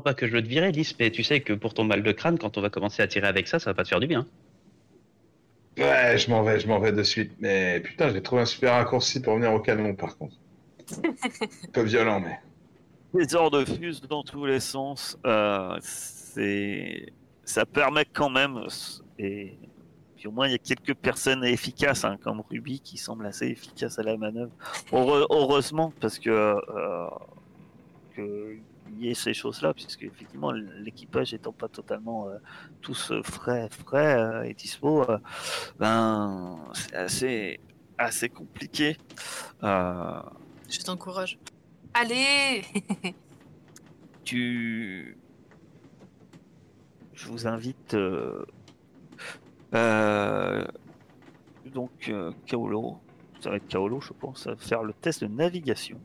pas que je veux te virer, Lys, mais tu sais que pour ton mal de crâne, quand on va commencer à tirer avec ça, ça va pas te faire du bien. Ouais, je m'en vais, je m'en vais de suite. Mais putain, j'ai trouvé un super raccourci pour venir au canon, par contre. un peu violent, mais. Les ordres fusent dans tous les sens. Euh, c'est, ça permet quand même, et puis au moins il y a quelques personnes efficaces, hein, comme Ruby, qui semble assez efficace à la manœuvre. Heure- heureusement, parce que euh, que y ait ces choses-là, puisque effectivement l'équipage étant pas totalement euh, tous euh, frais, frais euh, et dispo, ben c'est assez assez compliqué. Je t'encourage. Allez tu... Je vous invite donc Kaolo, ça va être Kaolo je pense, à faire le test de navigation.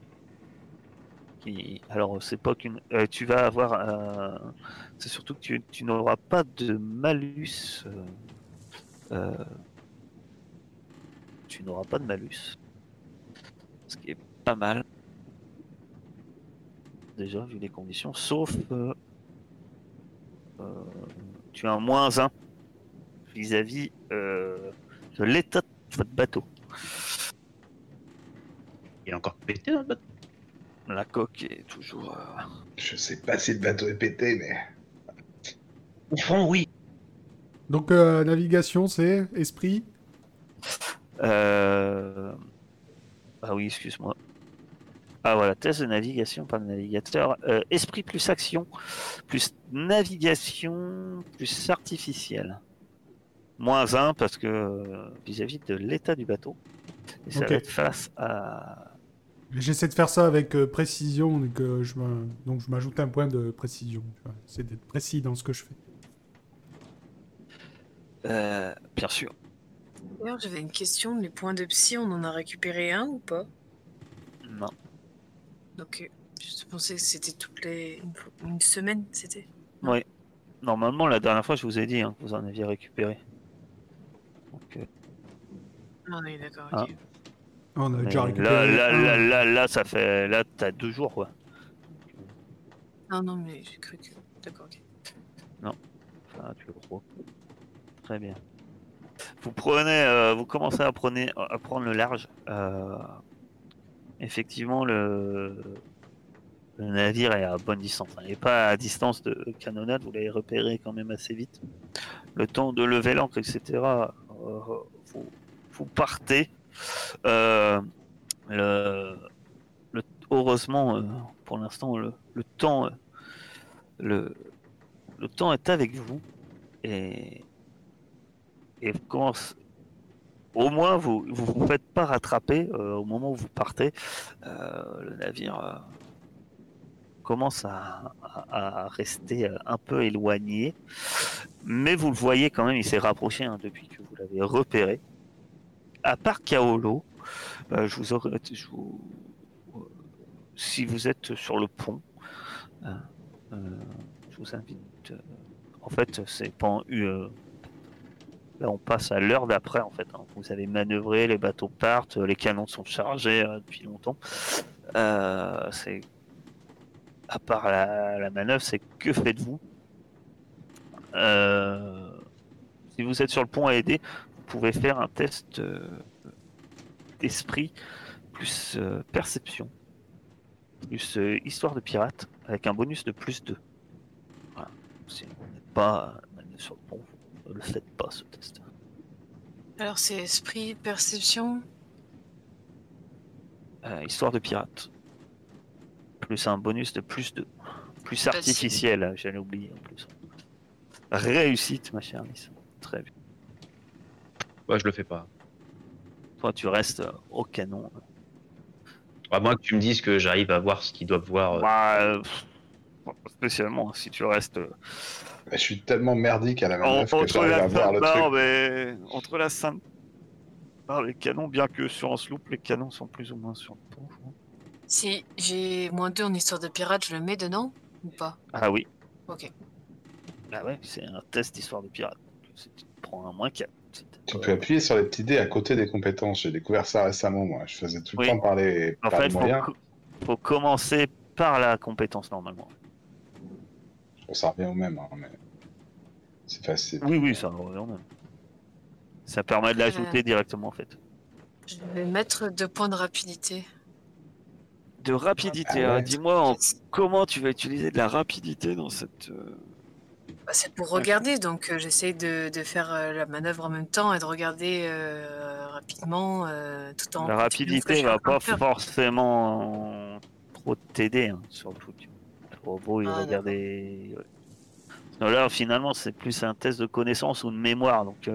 Alors c'est pas qu'une... euh, tu vas avoir... C'est surtout que tu, n'auras pas de malus. euh, euh, Tu n'auras pas de malus. Ce qui est pas mal déjà vu les conditions, sauf tu as un moins 1 vis-à-vis de l'état de votre bateau. Il est encore pété dans le bateau. La coque est toujours. euh, Je sais pas si le bateau est pété, mais. Au fond, oui. Donc, euh, navigation, c'est esprit. euh, Ah oui, excuse-moi. Ah voilà, test de navigation par le navigateur. Euh, esprit plus action, plus navigation, plus artificiel. Moins 1 parce que vis-à-vis de l'état du bateau. Et ça va être face à J'essaie de faire ça avec euh, précision, donc, euh, je donc je m'ajoute un point de précision. tu vois. C'est d'être précis dans ce que je fais. Euh, bien sûr. D'ailleurs, j'avais une question. Les points de psy, on en a récupéré un ou pas? Non. Donc, je pensais que c'était toutes les. Une, semaine, c'était? Normalement, la dernière fois, je vous ai dit hein, que vous en aviez récupéré. Donc, euh, Ah oui, d'accord, Ah. On a déjà là, récupéré. là, là, là, là, ça fait. Là, t'as deux jours, quoi. Non, non, mais j'ai cru que. D'accord, ok. Enfin, tu le crois. Très bien. Vous prenez, euh, vous commencez à, prendre, à prendre le large. Euh, effectivement, le, le navire est à bonne distance. Il n'est pas à distance de canonnade. Vous l'avez repéré quand même assez vite. Le temps de lever l'ancre, etc. euh, vous, vous partez. Euh, heureusement, euh, pour l'instant, le, le temps, euh, le, temps est avec vous et, au moins vous vous vous faites pas rattraper au moment où vous partez. Le navire commence à, rester un peu éloigné, mais vous le voyez quand même, il s'est rapproché hein, depuis que vous l'avez repéré. À part Kaolo, euh, euh, si vous êtes sur le pont, euh, je vous invite. en fait, c'est pas là on passe à l'heure d'après en fait. hein. Vous avez manœuvré, les bateaux partent, les canons sont chargés depuis longtemps. C'est à part la, manœuvre, c'est que faites-vous? Si vous êtes sur le pont à aider, vous pouvez faire un test euh, d'esprit plus euh, perception plus euh, histoire de pirate avec un bonus de plus 2. Voilà. Si vous n'êtes pas sur le vous ne le faites pas ce test. Alors, c'est esprit, perception. Euh, histoire de pirate. Plus un bonus de plus 2. Plus artificiel, j'allais oublier en plus. Réussite, ma chère Lisa. Très bien. Moi, je le fais pas. Toi, tu restes euh, au canon. À moins que tu me dises que j'arrive à voir ce qu'ils doivent voir. euh, Bah, euh, spécialement, si tu restes euh, Je suis tellement merdique à la En- manœuvre que entre j'arrive à voir le truc. Et entre la Sainte Barbe et les canons, bien que sur un sloop, les canons sont plus ou moins sur le pont. Si j'ai moins 2 en histoire de pirate, je le mets dedans ou pas? Ah oui. Ok. Ah ouais, c'est un test d'histoire de pirate. Tu prends un moins 4. Tu peux appuyer sur les petits dés à côté des compétences. J'ai découvert ça récemment, moi. Je faisais tout le Oui. temps par les, En par fait, les faut, moyens. co- faut commencer par la compétence normalement. Ça revient au même, hein, mais c'est facile. Oui, oui, ça revient au même. Ça permet de l'ajouter directement en fait. Je vais mettre deux points de rapidité. De rapidité, Ah ouais. hein. dis-moi en- comment tu vas utiliser de la rapidité dans cette. Bah, c'est pour regarder, donc euh, j'essaye de, de faire euh, la manœuvre en même temps et de regarder euh, rapidement euh, tout en. La rapidité va pas forcément trop t'aider hein, sur le truc. Le robot, il Ah, regarde des- ouais. Non, là, finalement, c'est plus un test de connaissance ou de mémoire, donc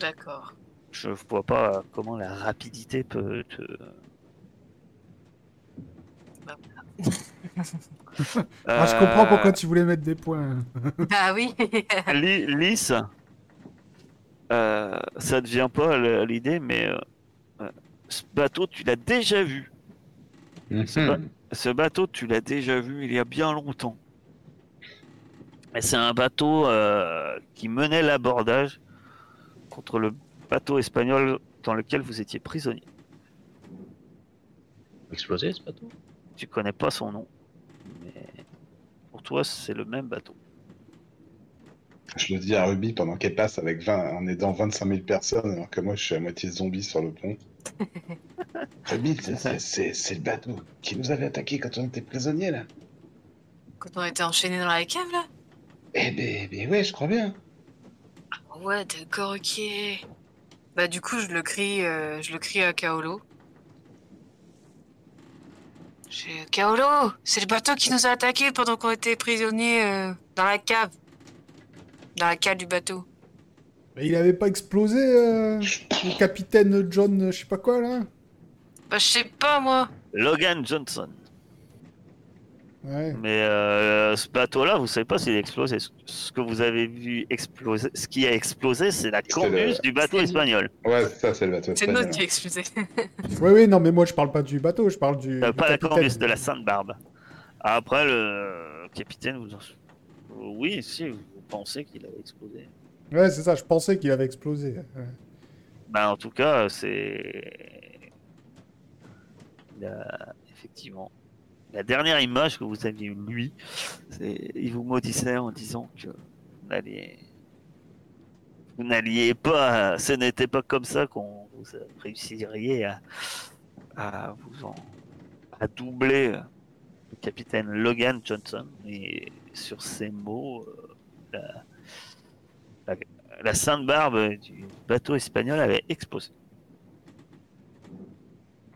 D'accord. je vois pas comment la rapidité peut te. Ah, je comprends Euh, pourquoi tu voulais mettre des points. Ah oui. Lys, euh, ça ne vient pas à l'idée, mais euh, ce bateau, tu l'as déjà vu. Mhm. Ce bateau, tu l'as déjà vu il y a bien longtemps. C'est un bateau euh, qui menait l'abordage contre le bateau espagnol dans lequel vous étiez prisonnier. Explosé ce bateau? Tu connais pas son nom, pour toi, c'est le même bateau. Je le dis à Ruby pendant qu'elle passe avec 20, en aidant 25 000 personnes, alors que moi je suis à moitié zombie sur le pont. Ruby, c'est- le bateau qui nous avait attaqué quand on était prisonniers là. Quand on était enchaîné dans la cave là? Eh ben, ben ouais, je crois bien. Ouais, d'accord, ok. Bah du coup, je le crie, euh, je le crie à Kaolo. J'ai Kaolo, c'est le bateau qui nous a attaqués pendant qu'on était prisonniers euh, dans la cave. Dans la cave du bateau. Mais il avait pas explosé, euh, le capitaine John, je sais pas quoi, là? Bah je sais pas moi. Logan Johnson. Ouais. Mais euh, ce bateau-là, vous savez pas s'il a explosé. Ce- que vous avez vu exploser, ce qui a explosé, c'est la C'était le- du bateau espagnol. Ouais, c'est ça, c'est le bateau. C'est notre qui a explosé. Oui, oui, non, mais moi je parle pas du bateau, je parle du. Euh, pas la capitaine. combuse, de la Sainte-Barbe. Après, le capitaine, vous Oui, si, vous pensez qu'il avait explosé. Ouais, c'est ça, je pensais qu'il avait explosé. ouais. Bah, en tout cas, c'est. La- Effectivement. La dernière image que vous aviez eue, lui, il vous maudissait en disant que vous n'alliez. Pas. Ce n'était pas comme ça qu'on vous réussiriez à, à vous en. à doubler le capitaine Logan Johnson. Et sur ces mots, euh, la, la, la sainte barbe du bateau espagnol avait explosé.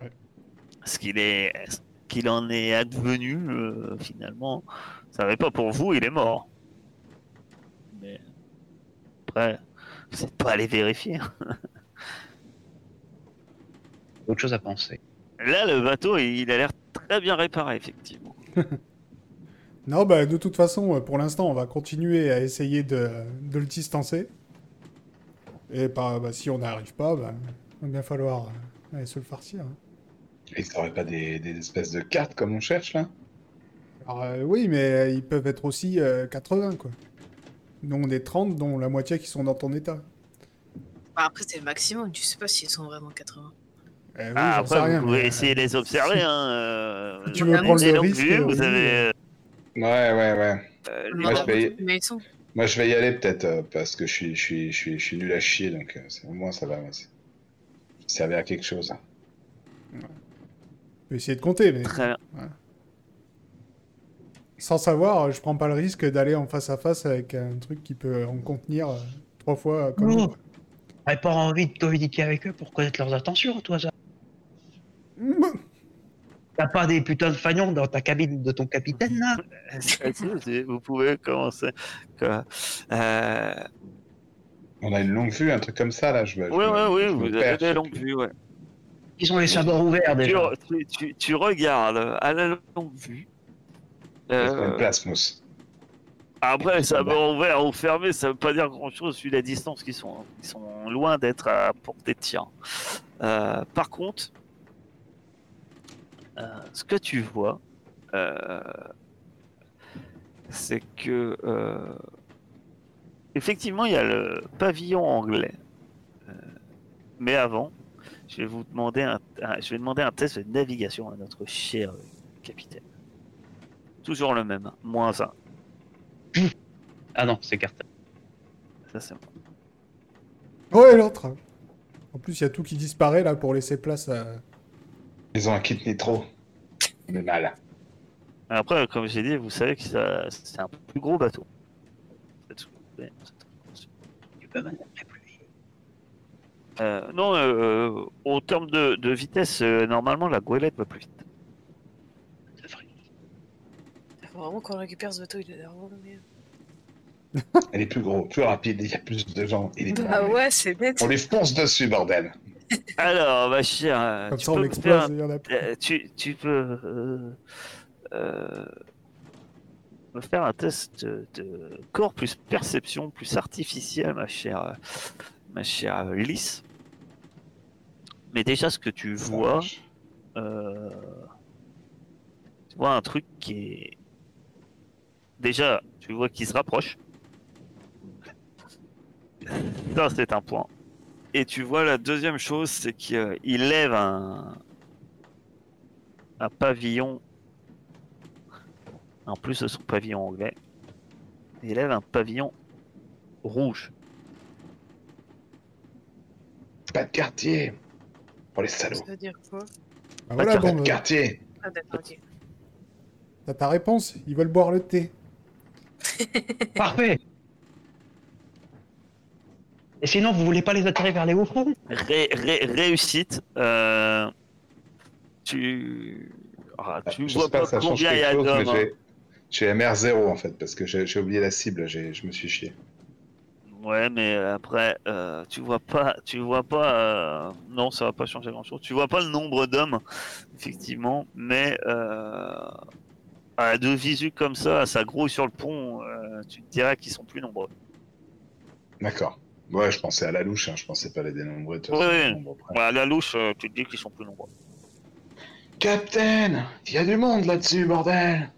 Ouais. Ce qu'il est, qu'il en est advenu euh, finalement, ça n'est pas pour vous, il est mort. Mais après, vous n'êtes pas allé vérifier. Autre chose à penser. Là, le bateau, il a l'air très bien réparé, effectivement. Non, bah de toute façon, euh, pour l'instant, on va continuer à essayer de, de le distancer. Et bah, bah, si on n'y arrive pas, bah, il va bien falloir euh, aller se le farcir. hein. Et ça aurait pas des, des espèces de cartes comme on cherche là? Alors, euh, oui, mais euh, ils peuvent être aussi euh, 80, quoi. Dont des 30, dont la moitié qui sont dans ton état. Bah, après c'est le maximum, tu sais pas s'ils sont vraiment 80. Eh oui, Ah, après, rien, vous pouvez mais, essayer de les observer. Hein, euh, Tu veux prendre le risque, euh, vous avez Ouais, ouais, ouais. euh, Moi, je vais- mais ils sont. Moi je vais y aller peut-être euh, parce que je suis, je, suis, je, suis, je suis nul à chier donc euh, au moins ça va ça servir à quelque chose. on essayer de compter, mais Très bien. sans savoir, je prends pas le risque d'aller en face à face avec un truc qui peut en contenir euh, trois fois comme. T'avais pas envie de communiquer avec eux pour connaître leurs intentions, toi, ça T'as pas des putains de fagnons dans ta cabine de ton capitaine, là vous pouvez commencer. quoi. Euh, On a une longue vue, un truc comme ça là. Je, Oui, oui, oui, vous avez des longues vues, ouais. Ils ont les sabords ouverts, Tu, déjà. tu, tu- tu regardes à la longue vue. Euh, une place, Mousse. après, ça Bah. va ouvert ou fermé, ça veut pas dire grand chose vu la distance qui sont, qui sont loin d'être à portée de tir. Euh, par contre, euh, ce que tu vois, euh, c'est que euh, effectivement, il y a le pavillon anglais. Mais avant, je vais vous demander un, un- je vais demander un test de navigation à notre cher capitaine. Toujours le même, moins un. Ah non, c'est Carter. Ça, c'est Oh, et l'autre En plus, il y a tout qui disparaît là pour laisser place à. Ils ont un kit nitro. On est mal. Après, comme j'ai dit, vous savez que ça- c'est un plus gros bateau. C'est- Tu peux manœuvrer plus vite. Euh, non, euh, au terme de, de vitesse, euh, normalement, la goélette va plus vite. Ça ferait- Faut vraiment qu'on récupère ce bateau, il l'air vraiment bien. Elle est plus gros, plus rapide, il y a plus de gens. Il est Ah rapide. ouais, c'est net. On les fonce dessus, bordel. Alors, ma chère, euh, Comme tu ça, on peux l'explose a tu, tu peux euh, euh, me faire un test de corps plus perception, plus artificiel, ma chère, ma chère Lys. Mais déjà, ce que tu vois, euh, tu vois un truc qui est. Déjà, tu vois qu'il se rapproche. Ça, c'est un point. Et tu vois la deuxième chose, c'est qu'il lève un, un pavillon. En plus de son pavillon anglais, il lève un pavillon rouge. Pas de quartier. Pour les salauds. Ça veut dire quoi Ah, voilà, bon, bah, quartier. Ah t'as ta réponse. Ils veulent boire le thé. Parfait Et sinon, vous voulez pas les attirer vers les hauts fonds Ré- ré- réussite. euh, tu ah, tu Je vois pas, combien il y quelque a chose, mais d'hommes. hein. j'ai... J'ai MR0 en fait, parce que j'ai j'ai oublié la cible, j'ai- je me suis chié. Ouais, mais après, euh, tu vois pas, tu vois pas, euh, non, ça va pas changer grand chose. Tu vois pas le nombre d'hommes, effectivement, mais euh, à deux visu comme ça, ça grouille sur le pont, euh, tu te dirais qu'ils sont plus nombreux. D'accord. Ouais, je pensais à la louche, hein, je pensais pas les dénombrer. Ouais, ouais. Ouais, à la louche, euh, tu te dis qu'ils sont plus nombreux. Captain Il y a du monde là-dessus, bordel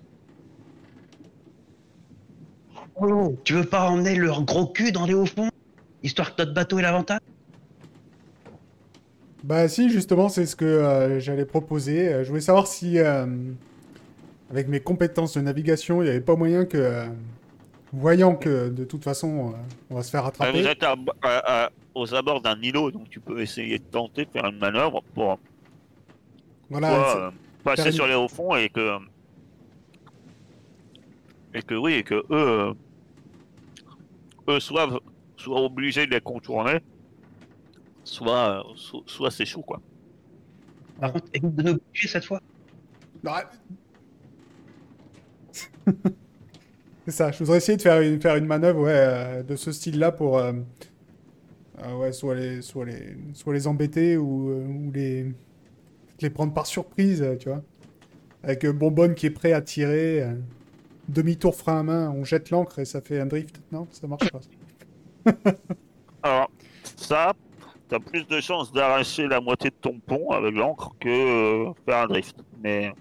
tu veux pas emmener leur gros cul dans les hauts fonds Histoire que notre bateau ait l'avantage? Bah si, justement, c'est ce que euh, j'allais proposer. Euh, Je voulais savoir si, euh, avec mes compétences de navigation, il n'y avait pas moyen que, euh, voyant que de toute façon, euh, on va se faire rattraper. vous êtes à- à- à- aux abords d'un îlot, donc tu peux essayer de tenter de faire une manœuvre pour Voilà, euh, passer sur les hauts fonds et que et que oui et que eux euh, eux soit soit obligés de les contourner soit so- soit c'est chou quoi Par contre, évite de nous tuer cette fois. Ah. C'est ça, je voudrais essayer de faire une, faire une manœuvre ouais, euh, de ce style-là pour euh, euh, ouais, soit, les, soit, les, soit les embêter ou, euh, ou les, les prendre par surprise, euh, tu vois. Avec Bonbonne qui est prêt à tirer, euh, demi-tour frein à main, on jette l'ancre et ça fait un drift. Non, ça marche pas. ça. alors ça t'as plus de chances d'arracher la moitié de ton pont avec l'encre que euh, faire un drift mais,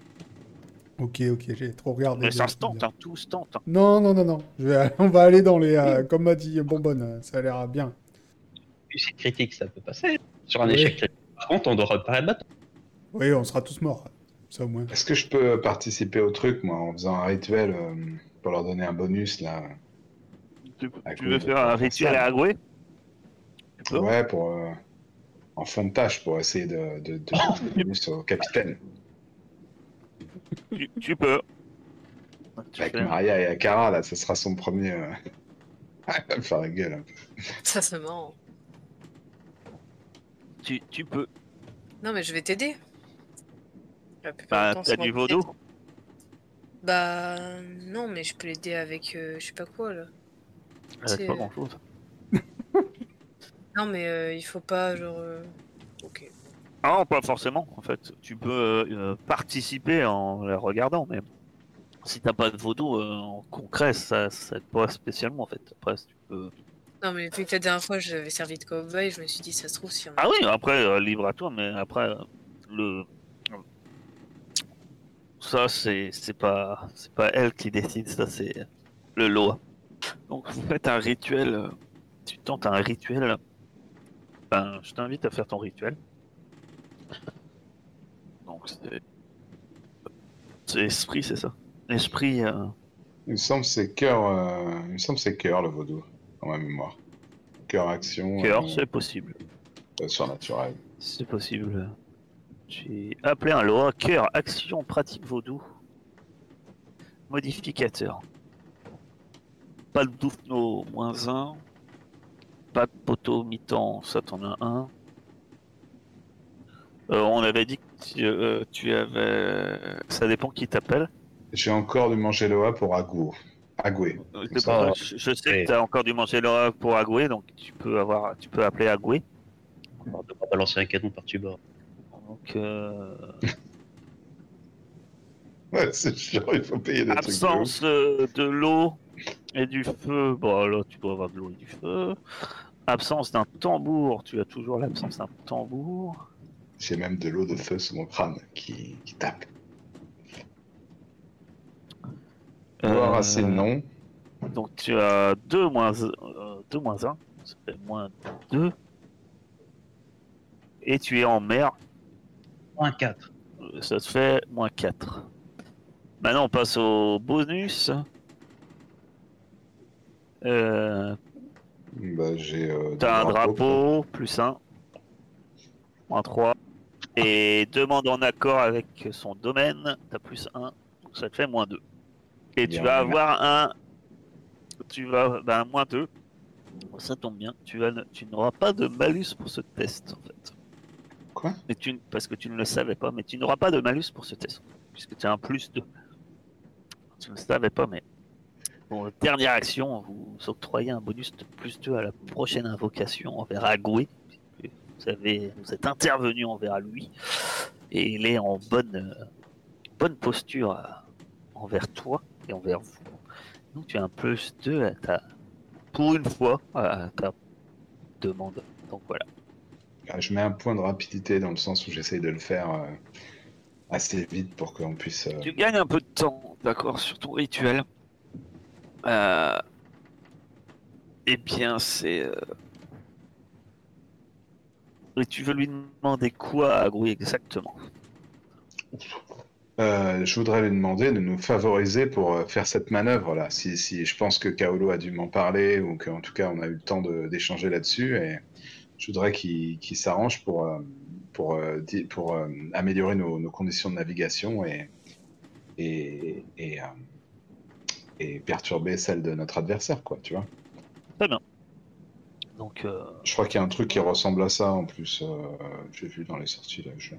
Ok, ok, j'ai trop regardé. mais ça se tente hein, tout se tente hein. Non, non, non, non. Je vais- on va aller dans les... euh, comme m'a dit Bonbonne, ça a l'air bien. Réussite critique, ça peut passer. Sur un Oui. échec critique. Par contre, on doit réparer le bateau. Oui, on sera tous morts. Ça au moins. Est-ce que je peux participer au truc, moi, en faisant un rituel euh, pour leur donner un bonus, là? Tu, veux faire un rituel à Agoué? Ouais, pour... euh, en fond de tâche, pour essayer de, de, de donner un bonus au capitaine. tu, tu peux Tu Avec fais- Maria et Akara, là, ce sera son premier... euh, Elle va me faire la gueule un peu. Ça, c'est marrant. tu, tu peux Non, mais je vais t'aider. La plupart bah t'as du vaudou. Bah, non, mais je peux l'aider avec euh, je sais pas quoi, là. C'est- pas grand chose. Non, mais euh, il faut pas, genre... euh, Ok. Ah non, pas forcément, en fait. Tu peux euh, euh, participer en les regardant, mais si t'as pas de vaudou euh, en concret, ça, ça aide pas spécialement, en fait. Après, si tu peux... Non, mais vu que la dernière fois, j'avais servi de cowboy, je me suis dit, ça se trouve, si on... Ah oui, après, euh, libre à toi, mais après, euh, le... Ça, c'est c'est pas, c'est pas elle qui décide, ça, c'est le lot. Donc, vous faites un rituel, euh, tu tentes un rituel. Ben, je t'invite à faire ton rituel. Donc, c'est. C'est esprit, c'est ça. Esprit. euh, Il me semble c'est cœur, euh, il me semble c'est cœur le vaudou, dans ma mémoire. Cœur action. Cœur, euh, c'est possible. surnaturel. C'est possible. J'ai appelé un Loa cœur, action, pratique vaudou. Modificateur. Pas de Doufno, moins 1. Pas de poteau mi-temps, ça t'en as un. Euh, on avait dit que tu, euh, tu avais. Ça dépend qui t'appelle. J'ai encore du manger Loa pour Agou. Agoué. Ça, ouais. je, je sais Ouais. que tu as encore dû manger Loa pour Agoué, donc tu peux avoir, tu peux appeler Agoué. On va devoir balancer un canon par-dessus bord. Donc euh, Ouais, c'est chiant, il faut payer des trucs. de absence euh, de l'eau et du feu. Bon là, tu dois avoir de l'eau et du feu. Absence d'un tambour. Tu as toujours l'absence d'un tambour. J'ai même de l'eau de feu sous mon crâne qui, qui tape. Voir Euh, assez non. Donc tu as 2 moins, 2 moins 1, ça fait moins 2. Et tu es en mer, Un 4. euh, ça te fait moins 4. Maintenant on passe au bonus. Euh, Bah, j'ai. euh, T'as un drapeaux, quoi. drapeau, plus 1, moins 3. Et demande en accord avec son domaine, t'as plus 1, donc ça te fait moins 2. Et tu vas bien. avoir un. Tu vas. Ben, moins 2. Ça tombe bien. Tu, vas, ne- tu n'auras pas de malus pour ce test en fait. Mais tu, parce que tu ne le savais pas, mais tu n'auras pas de malus pour ce test. Puisque tu as un plus 2. Tu ne le savais pas, mais. Bon, dernière action, vous octroyez un bonus de plus 2 à la prochaine invocation envers Agoué. Vous, avez, vous êtes intervenu envers lui. Et il est en bonne, bonne posture euh, envers toi et envers vous. Donc tu as un plus 2 à ta, pour une fois à ta demande. Donc voilà. Bah, je mets un point de rapidité dans le sens où j'essaye de le faire euh, assez vite pour qu'on puisse. euh, Tu gagnes un peu de temps, d'accord, sur ton rituel. Euh... Eh bien, c'est. euh, Et tu veux lui demander quoi à Agrouille exactement? Euh, je voudrais lui demander de nous favoriser pour euh, faire cette manœuvre là. Si, si je pense que Kaolo a dû m'en parler ou qu'en tout cas on a eu le temps de- d'échanger là-dessus et je voudrais qu'il qu'il s'arrange pour, euh, pour, euh, pour euh, améliorer nos, nos conditions de navigation et, et, et, et perturber celles de notre adversaire, quoi, tu vois. Donc, euh, Je crois qu'il y a un truc qui ressemble à ça en plus. euh, J'ai vu dans les sorties là. Je,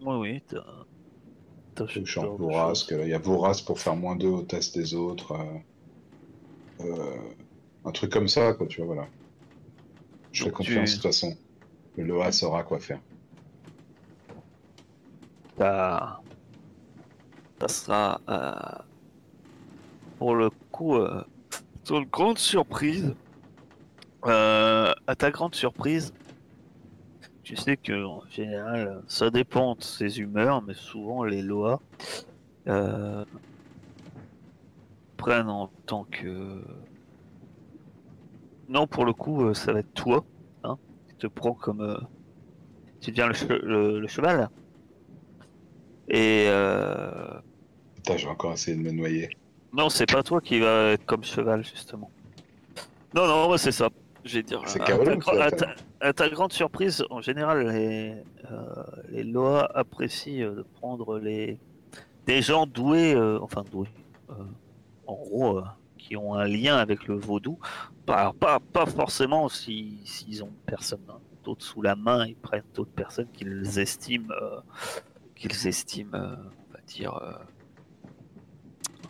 oui, oui, t'as. je suis en bourrasque. Il y a bourrasque pour faire moins 2 au test des autres. euh, un truc comme ça, quoi, tu vois, voilà. Je fais confiance tu- de toute façon. Le Loa saura quoi faire. Ça, ça sera euh, pour le coup euh, sur une grande surprise. Euh, à ta grande surprise, tu sais que en général, ça dépend de ses humeurs, mais souvent les lois euh, prennent en tant que non pour le coup, euh, ça va être toi. Hein, tu te prends comme euh, tu deviens le, che- le- le cheval. Et euh, Putain, j'ai encore essayé de me noyer. non, c'est pas toi qui va être comme cheval, justement. Non, non, ouais, c'est ça. Je vais dire. C'est à Kaolo ta, qui gra- à, ta, à grande surprise, en général, les, euh, les Loa apprécient euh, de prendre les des gens doués, euh, enfin doués, euh, en gros, euh, qui ont un lien avec le vaudou. Pas, pas, pas forcément si- s'ils ont personne d'autre sous la main, ils prennent d'autres personnes qu'ils estiment, euh, qu'ils estiment, euh, on va dire. euh,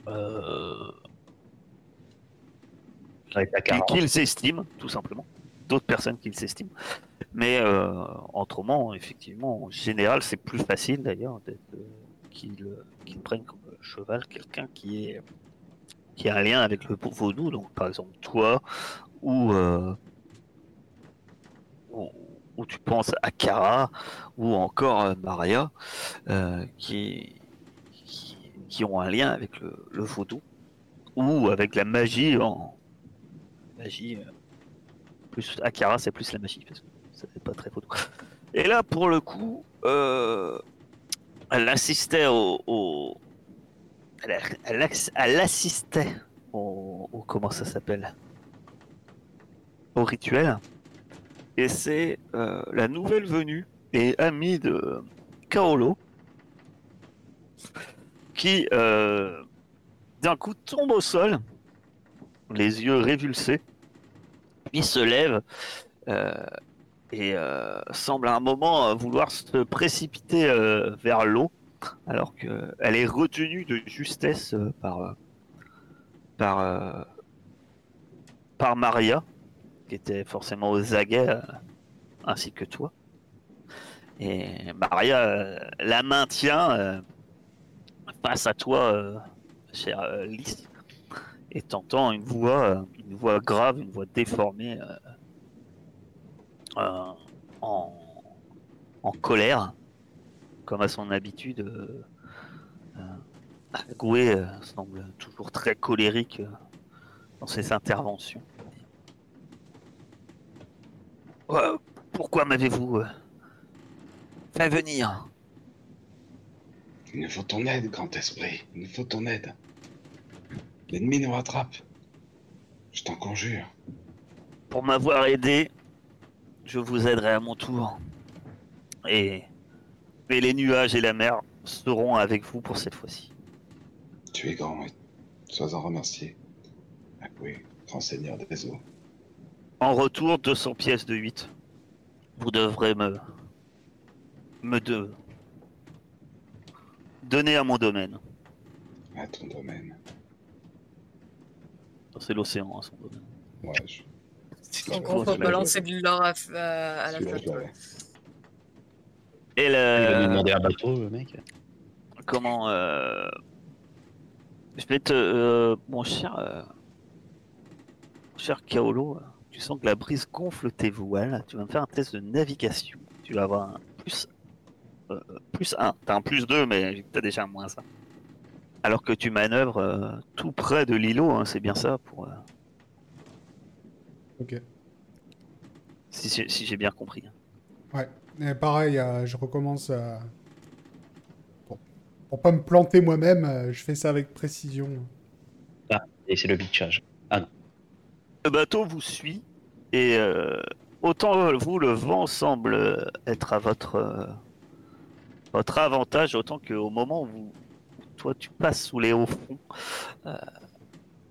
euh, qu'ils estiment, tout simplement. D'autres personnes qu'ils estiment. Mais autrement, effectivement, en général, c'est plus facile d'ailleurs qu'ils qu'ils prennent comme cheval quelqu'un qui est qui a un lien avec le vaudou, donc par exemple toi, ou euh, ou, tu penses à Kara, ou encore euh, Maria, euh, qui, qui ont un lien avec le, vaudou, ou avec la magie en magie. euh, plus Akara, c'est plus la magie parce que ça fait pas très vaudou. Et là, pour le coup, elle insistait au, au, elle, elle ass- elle assistait au, comment ça s'appelle? Au rituel. Et c'est euh, la nouvelle venue et amie de Kaolo qui euh, d'un coup tombe au sol les yeux révulsés puis se lève euh, et semble à un moment vouloir se précipiter vers l'eau alors qu'elle est retenue de justesse euh, par euh, euh, par Maria qui était forcément aux aguets ainsi que toi. Et Maria la maintient face à toi chère Lys et t'entends une voix une voix grave une voix déformée en colère comme à son habitude euh, euh, Goué euh, semble toujours très colérique dans ses interventions. Pourquoi m'avez-vous fait venir? Il nous faut ton aide, grand esprit. Il nous faut ton aide. L'ennemi nous rattrape. Je t'en conjure. Pour m'avoir aidé, je vous aiderai à mon tour. Et, et les nuages et la mer seront avec vous pour cette fois-ci. Tu es grand et sois-en remercié. Ah oui, grand seigneur des eaux. En retour, 200 pièces de 8. Vous devrez me. me de... donner à mon domaine. À ton domaine. C'est l'océan, hein, son domaine. Ouais, je... En gros, faut balancer de l'or à, à, à la flotte. Et Il va nous le. demander un bateau, le mec. Comment. euh, Je vais te. euh, Mon cher. euh, mon cher Kaolo, tu sens que la brise gonfle tes voiles. Tu vas me faire un test de navigation. Tu vas avoir un plus. euh, plus 1. T'as un plus 2, mais t'as déjà un moins 1. Alors que tu manœuvres euh, tout près de l'îlot, hein, c'est bien ça pour. euh, Ok. si j'ai bien compris. Ouais. Et pareil, euh, je recommence à... Bon. Pour pas me planter moi-même, euh, je fais ça avec précision. Et c'est le bitchage. Le bateau vous suit et euh, autant vous le vent semble euh, être à votre euh, votre avantage autant qu'au moment où vous, toi tu passes sous les hauts fonds, euh,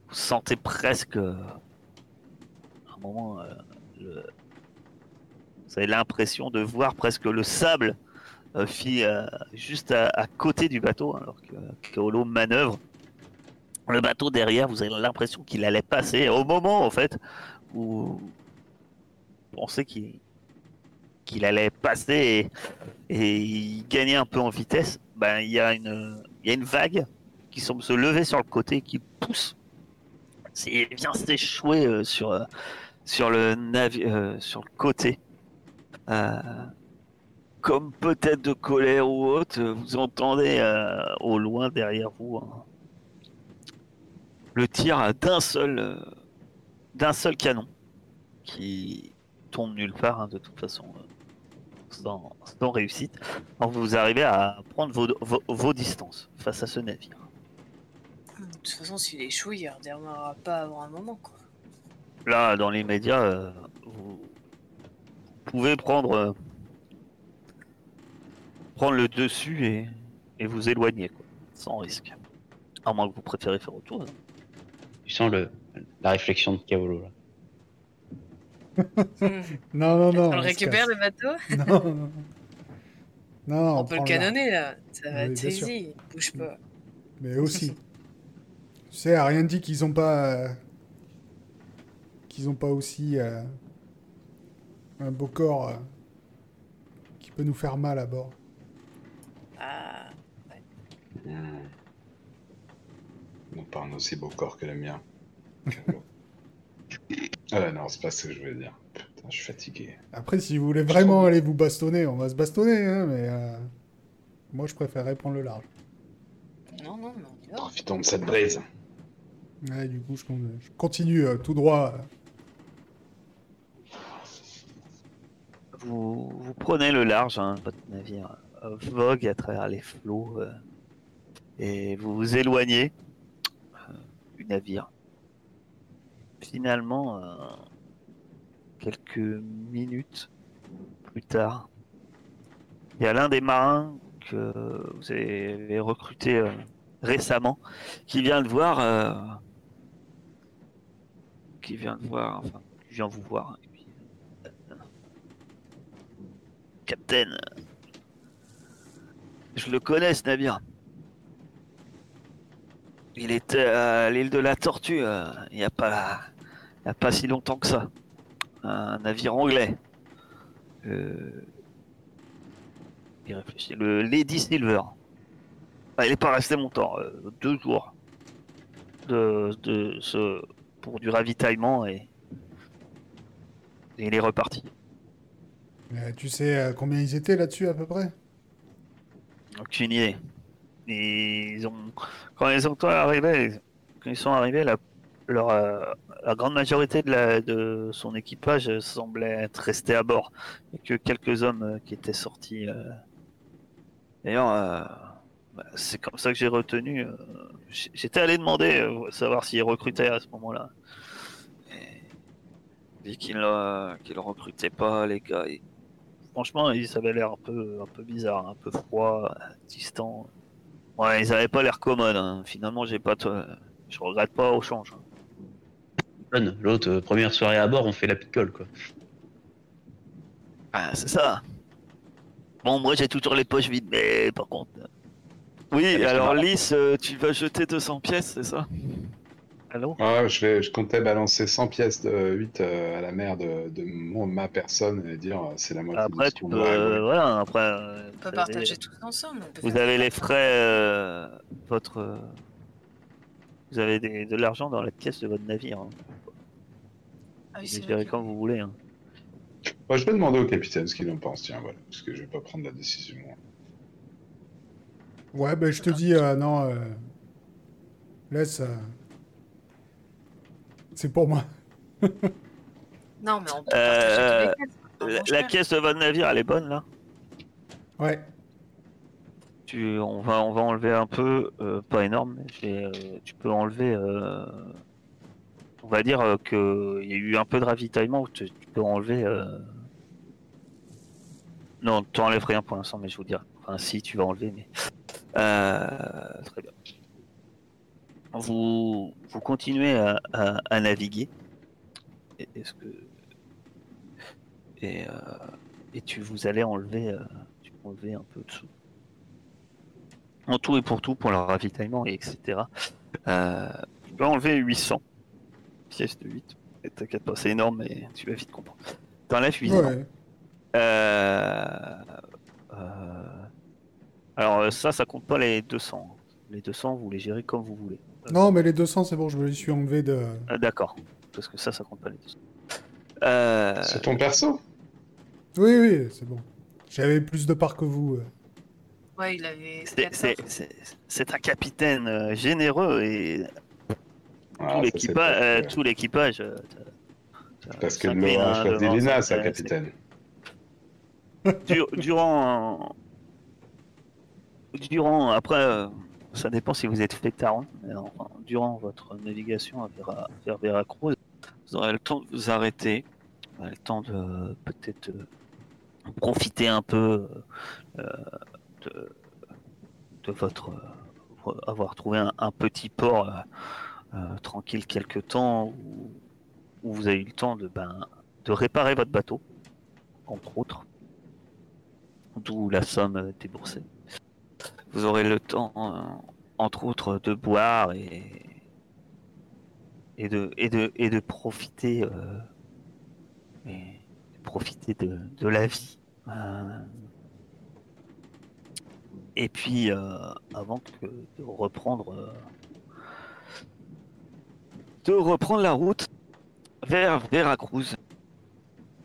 vous sentez presque euh, un moment euh, le- vous avez l'impression de voir presque le sable euh, euh, juste à, côté du bateau alors que Kaolo manœuvre le bateau derrière, vous avez l'impression qu'il allait passer au moment en fait où vous pensez qu'il allait passer et, et il gagnait un peu en vitesse. Ben il y a une vague qui semble se lever sur le côté qui pousse. C'est vient s'échouer euh, sur euh, le euh, sur le côté. Euh, comme peut-être de colère ou autre, vous entendez euh, au loin derrière vous un- le tir d'un seul euh, d'un seul canon qui tombe nulle part hein, de toute façon sans, sans réussite. Alors vous arrivez à prendre vos, vos, vos distances face à ce navire. De toute façon, s'il échoue, il redémarrera pas avant un moment, quoi. Là, dans les médias, euh, vous pouvez prendre euh, prendre le dessus et, et vous éloigner quoi, sans risque. À moins que vous préférez faire autre chose. Tu sens le, la réflexion de Kaolo là. Hmm. Non, non, non. On le récupère, casse. le bateau Non, non, non. On peut le canonner, là. Ça va être easy. Bouge pas. Mais aussi. tu sais, rien dit qu'ils ont pas. euh, qu'ils ont pas aussi. euh, un beau corps. euh, qui peut nous faire mal à bord. Ah. Hmm. Non pas un aussi beau corps que le mien. ah non, c'est pas ce que je voulais dire. Putain, je suis fatigué. Après, si vous voulez vraiment aller vous bastonner, on va se bastonner, hein, mais. euh, moi, je préférerais prendre le large. Non, non, mais on y va. Profitons de cette brise. Ouais, du coup, je continue euh, tout droit. euh. Vous, prenez le large, hein, votre navire euh, vogue à travers les flots. euh, et vous vous éloignez euh, du navire. Finalement, quelques minutes plus tard, il y a l'un des marins que vous avez recruté récemment qui vient de voir, qui vient de voir, enfin, qui vient vous voir puis, euh, Captain, euh, je le connais ce navire. Il était à l'île de la Tortue euh, il n'y a pas, il a pas si longtemps que ça. Un navire anglais. Euh, il réfléchit. Le Lady Silver. Ah, il n'est pas resté longtemps, euh, deux jours de, de ce, pour du ravitaillement et, et il est reparti. Euh, tu sais euh, combien ils étaient là-dessus à peu près? Aucune idée. Ils ont, quand ils sont arrivés, ils sont arrivés, euh, la grande majorité de, la, de son équipage semblait être resté à bord, et que quelques hommes qui étaient sortis. D'ailleurs, bah, c'est comme ça que j'ai retenu. J'étais allé demander euh, savoir s'ils recrutaient à ce moment-là. Vu qu'ils ne recrutaient pas, les gars. Franchement, ils avaient l'air un peu, un peu bizarre, un peu froid, distant. Ouais, ils avaient pas l'air commodes. hein. Finalement, j'ai pas. Je regrette pas au change. Bonne. L'autre, euh, première soirée à bord, on fait la picole, quoi. Ah, c'est ça. Bon, moi j'ai toujours les poches vides, mais par contre. euh, Oui, Allez, alors. Lys, euh, tu vas jeter 200 pièces, c'est ça? Allô Ah, je, vais, je comptais balancer 100 pièces de 8 euh, à la mère de, de mon- ma personne et dire euh, c'est la moitié Après, de ce tu peux. euh, voulu. voilà, après. On peut avez- partager tous ensemble. on peut Vous avez les frais. euh, votre. Vous avez des- de l'argent dans la caisse de votre navire. Hein. Ah oui, Vous c'est les comme vous voulez. hein. Je vais demander au capitaine ce qu'il en pense, tiens, voilà, parce que je vais pas prendre la décision. Ouais, ben je te dis, euh, non, euh, laisse. C'est pour moi. Non, mais on peut Euh, tous les quatre. La, caisse de votre navire, elle est bonne là? Ouais. tu, on, va, on va enlever un peu, euh, pas énorme, mais euh, tu peux enlever. euh, on va dire euh, que il y a eu un peu de ravitaillement. Tu, tu peux enlever. euh, Non, tu enlèves rien pour l'instant, mais je vous dirai. Enfin, si, tu vas enlever, mais. Euh, Très bien. Vous, vous continuez à, à- à naviguer. Et- Est-ce que. Et, euh, et tu vous allez enlever, euh, tu enlever un peu de sous en tout et pour tout, pour le ravitaillement, et etc. Euh, tu peux enlever 800 pièces de 8. Et t'inquiète pas, c'est énorme, mais tu vas vite comprendre. T'enlèves 800. Ouais. Alors ça, ça compte pas les 200. Les 200, vous les gérez comme vous voulez. Non, mais les 200, c'est bon, je me les suis enlevés de. Euh, D'accord. Parce que ça, ça compte pas les 200. Euh, C'est ton perso? Oui, oui, c'est bon. J'avais plus de parts que vous. euh. Ouais, il avait. c'est- c'est- c'est c'est un capitaine généreux et Ah, tout l'équipage, euh, Parce que le devant, d'Elena, c'est- ça, c'est- capitaine. Dur- durant, durant, après, euh, ça dépend si vous êtes mais enfin, durant votre navigation vers Veracruz, vous aurez le temps de vous arrêter, vous aurez le temps de peut-être euh, profiter un peu euh, de, votre euh, avoir trouvé un, petit port tranquille quelque temps où, vous avez eu le temps de ben, de réparer votre bateau, entre autres d'où la somme déboursée. Vous aurez le temps, euh, entre autres, de boire et, et, de, et, de, et de profiter, euh, et de profiter de, de la vie. Euh, et puis, avant que de reprendre, de reprendre la route vers Veracruz.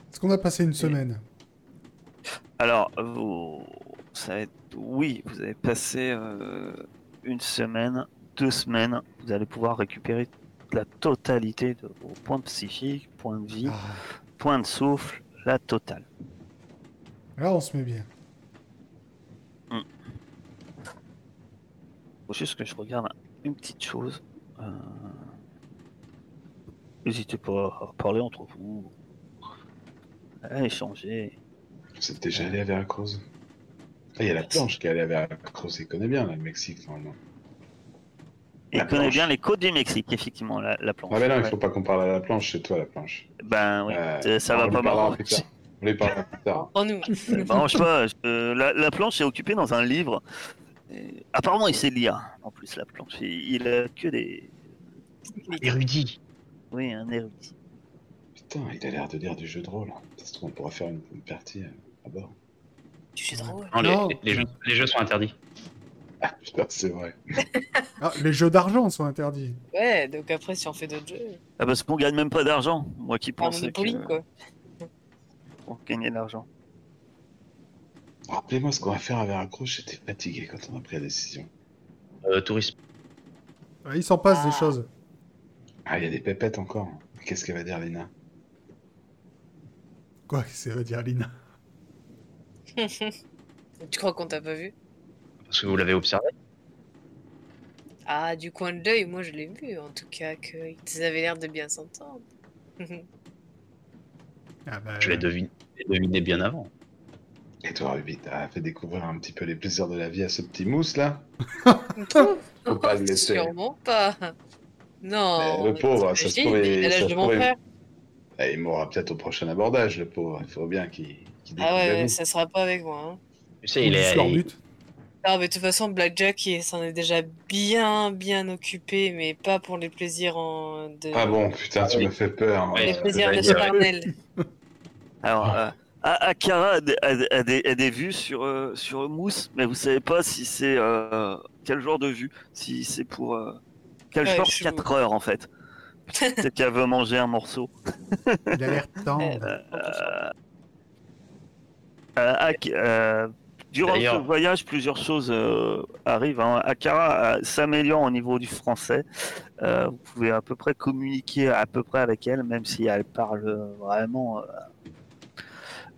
Est-ce qu'on a passé une semaine? Alors, vous, ça va être- oui, vous avez passé euh, une semaine, deux semaines. Vous allez pouvoir récupérer la totalité de vos points psychiques, points de vie, Ah, points de souffle, la totale. Là, on se met bien. Faut juste que je regarde une petite chose. Euh, N'hésitez pas à parler entre vous, à échanger. Vous êtes déjà allé à Veracruz? Il y a la planche qui est allée à Veracruz. Il connaît bien là, le Mexique, normalement. Il La connaît planche. bien les côtes du Mexique, effectivement, la, la planche. Ah, mais non, il faut pas qu'on parle à la planche, c'est toi la planche. Ben oui, Euh, ça va pas tard. On les parlera plus tard. En nous. Non, je sais pas. je- la, la planche est occupée dans un livre. Et apparemment, il sait lire. En plus, la planche, il, il a que des. Érudit. Oui, un érudit. Putain, il a l'air de lire du jeu de rôle. Ça se trouve, on pourra faire une, une partie euh, à bord. Tu sais drôle. Non, les, Non. les- les jeux, les jeux sont interdits. Ah, putain, c'est vrai. Ah, les jeux d'argent sont interdits. Ouais, donc après, si on fait d'autres jeux, Ah, parce qu'on gagne même pas d'argent. Moi qui pas pensais Monopoly, que quoi. on gagnait de l'argent. Rappelez-moi ce qu'on va faire à Veracruz. J'étais fatigué quand on a pris la décision. Euh, tourisme. Ah, il s'en passe des Ah. choses. Ah, il y a des pépettes encore. Qu'est-ce qu'elle va dire, Lina? Quoi, que ça veut dire, Lina? Tu crois qu'on t'a pas vu? Parce que vous l'avez observé? Ah, du coin de l'œil, moi je l'ai vu, en tout cas, qu'ils avaient l'air de bien s'entendre. ah, bah, Je l'ai deviné, je l'ai deviné bien avant. Et toi, Ruby, t'as fait découvrir un petit peu les plaisirs de la vie à ce petit mousse là? Faut pas le laisser. Sûrement pas. Non. Mais le pauvre, ça se trouve, il- l'âge de mon. Eh, Il mourra peut-être au prochain abordage, le pauvre. Il faut bien qu'il Ah ouais, ça sera pas avec moi. Hein. Tu sais, il est. leur il- but. Non, mais de toute façon, Blackjack, il s'en est déjà bien, bien occupé, mais pas pour les plaisirs en... de... Ah bon, putain, tu Oui. me fais peur. Ouais, les plaisirs de charnel. Alors, euh, Akara a, des- a- a des, a des vues sur, euh, sur Mousse, mais vous savez pas si c'est euh, quel genre de vue, si c'est pour euh, quel Ouais, genre je- 4 heures en fait. Peut-être qu'elle veut manger un morceau. Il a l'air tendre. Euh, euh, durant ce voyage, plusieurs choses euh, arrivent. hein. Akara s'améliore au niveau du français. Vous pouvez à peu près communiquer à peu près avec elle, même si elle parle vraiment.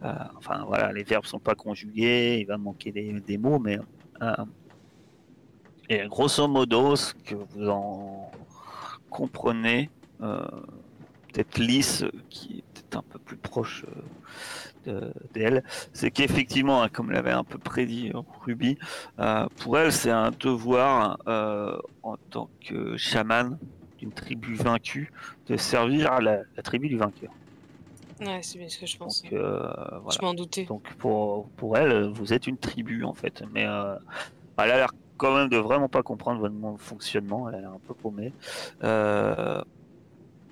euh, enfin voilà, les verbes sont pas conjugués, il va manquer des, des mots, mais euh, et grosso modo, ce que vous en comprenez, euh, peut-être Lys, qui est un peu plus proche d'elle, c'est qu'effectivement, hein, comme l'avait un peu prédit euh, Ruby, euh, pour elle, c'est un devoir euh, en tant que chaman d'une tribu vaincue de servir à la, la tribu du vainqueur. Ouais, c'est bien ce que je pense. Donc, euh, voilà. Je m'en doutais. Donc pour, pour elle, vous êtes une tribu en fait. Mais euh, elle a l'air quand même de vraiment pas comprendre votre fonctionnement. Elle a l'air un peu paumée. Euh,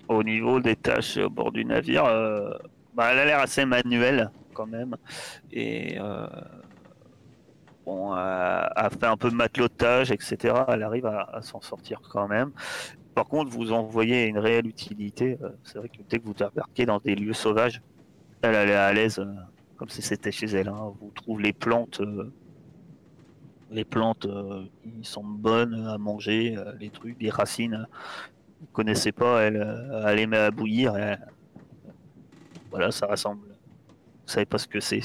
au niveau des tâches au bord du navire, euh, bah, elle a l'air assez manuelle quand même. Et euh, bon, elle fait un peu de matelotage, etc. Elle arrive à, s'en sortir quand même. Par contre, vous en voyez une réelle utilité. Euh, C'est vrai que dès que vous débarquez dans des lieux sauvages, elle, est à l'aise, euh, comme si c'était chez elle. hein. Vous trouvez les plantes, euh, les plantes, qui sont bonnes à manger, les trucs, les racines. Vous connaissez pas, elle, elle les met à bouillir. Voilà, ça ressemble. Vous savez pas ce que c'est.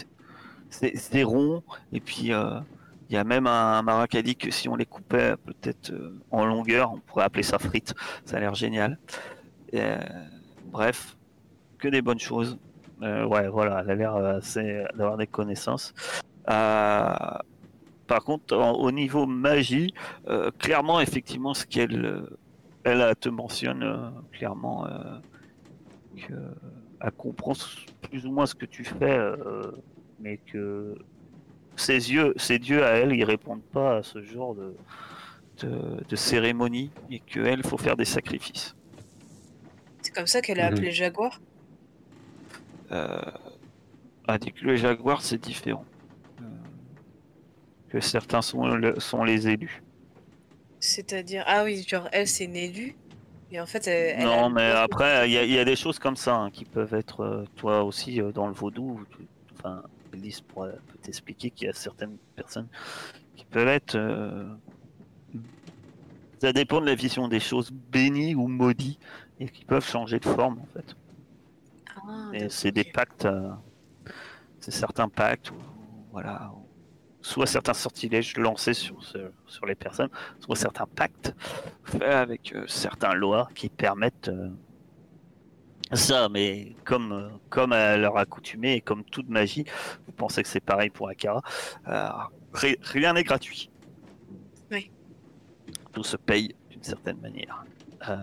C'est rond, et puis euh, il y a même un marin qui a dit que si on les coupait peut-être euh, en longueur, on pourrait appeler ça frites. Ça a l'air génial. Euh, bref, que des bonnes choses. Ouais, voilà, elle a l'air d'avoir des connaissances. Par contre, au niveau magie, clairement, effectivement, ce qu'elle elle te mentionne clairement que elle comprend plus ou moins ce que tu fais, euh, mais que ses yeux, ses dieux à elle, ils répondent pas à ce genre de, de, de cérémonie et qu'elle, faut faire des sacrifices. C'est comme ça qu'elle a Mhm. appelé Jaguar? Euh, ah, dit que le jaguar, c'est différent. Euh, que certains sont, le- sont les élus. C'est-à-dire. Ah oui, genre, elle, c'est une élue. Et en fait, elle. elle non, a- mais après, il y, a- il y a des choses comme ça hein, qui peuvent être, euh, toi aussi, euh, dans le vaudou. tu- Enfin, Elise peut t'expliquer qu'il y a certaines personnes qui peuvent être. euh, ça dépend de la vision des choses, bénies ou maudies, et qui peuvent changer de forme, en fait. Ah, Et c'est des pactes, euh, c'est certains pactes, voilà, soit certains sortilèges lancés sur, ce- sur les personnes, soit certains pactes faits avec euh, certains lois qui permettent euh, ça. Mais comme, euh, comme à leur accoutumée et comme toute magie, vous pensez que c'est pareil pour Akara, euh, ri- rien n'est gratuit. Oui. Tout se paye d'une certaine manière. Euh,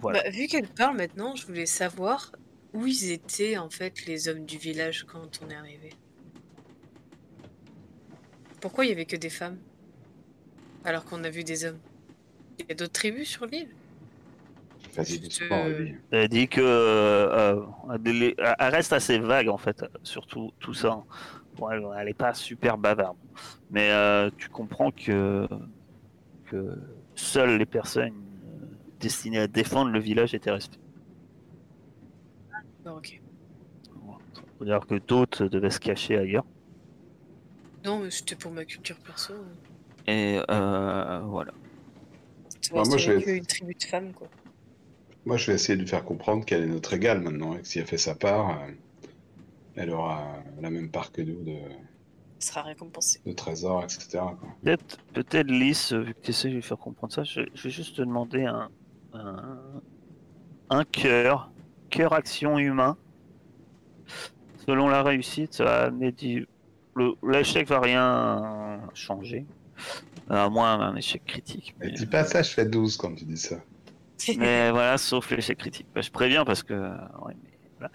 voilà. Bah, vu qu'elle parle maintenant, je voulais savoir où ils étaient en fait les hommes du village quand on est arrivé. Pourquoi il y avait que des femmes alors qu'on a vu des hommes? Il y a d'autres tribus sur l'île? Vas-y, doucement, Euh, dit que euh, euh, les- elle reste assez vague en fait, surtout tout ça. Bon, elle, elle est pas super bavarde, mais euh, tu comprends que que seules les personnes destinées à défendre le village étaient restées. Bon, ok. C'est-à-dire que d'autres devaient se cacher ailleurs. Non, mais c'était pour ma culture perso. hein. Et euh, voilà. Bah, moi, je vais- qu'une tribu de femmes, quoi. Moi, je vais essayer de lui faire comprendre qu'elle est notre égale maintenant, et que si elle fait sa part, euh, elle aura la même part que nous de, Elle sera récompensée. de trésors, etc. Peut-être, peut-être Lys, euh, vu que tu essaies de lui faire comprendre ça, je, je vais juste te demander un, un, un cœur, cœur action humain. Selon la réussite, ça va amener l'échec va rien changer, à moins un échec critique. Mais, dit pas ça, je fais 12 quand tu dis ça. mais voilà, sauf l'échec critique. Bah, je préviens parce que, ouais, mais voilà.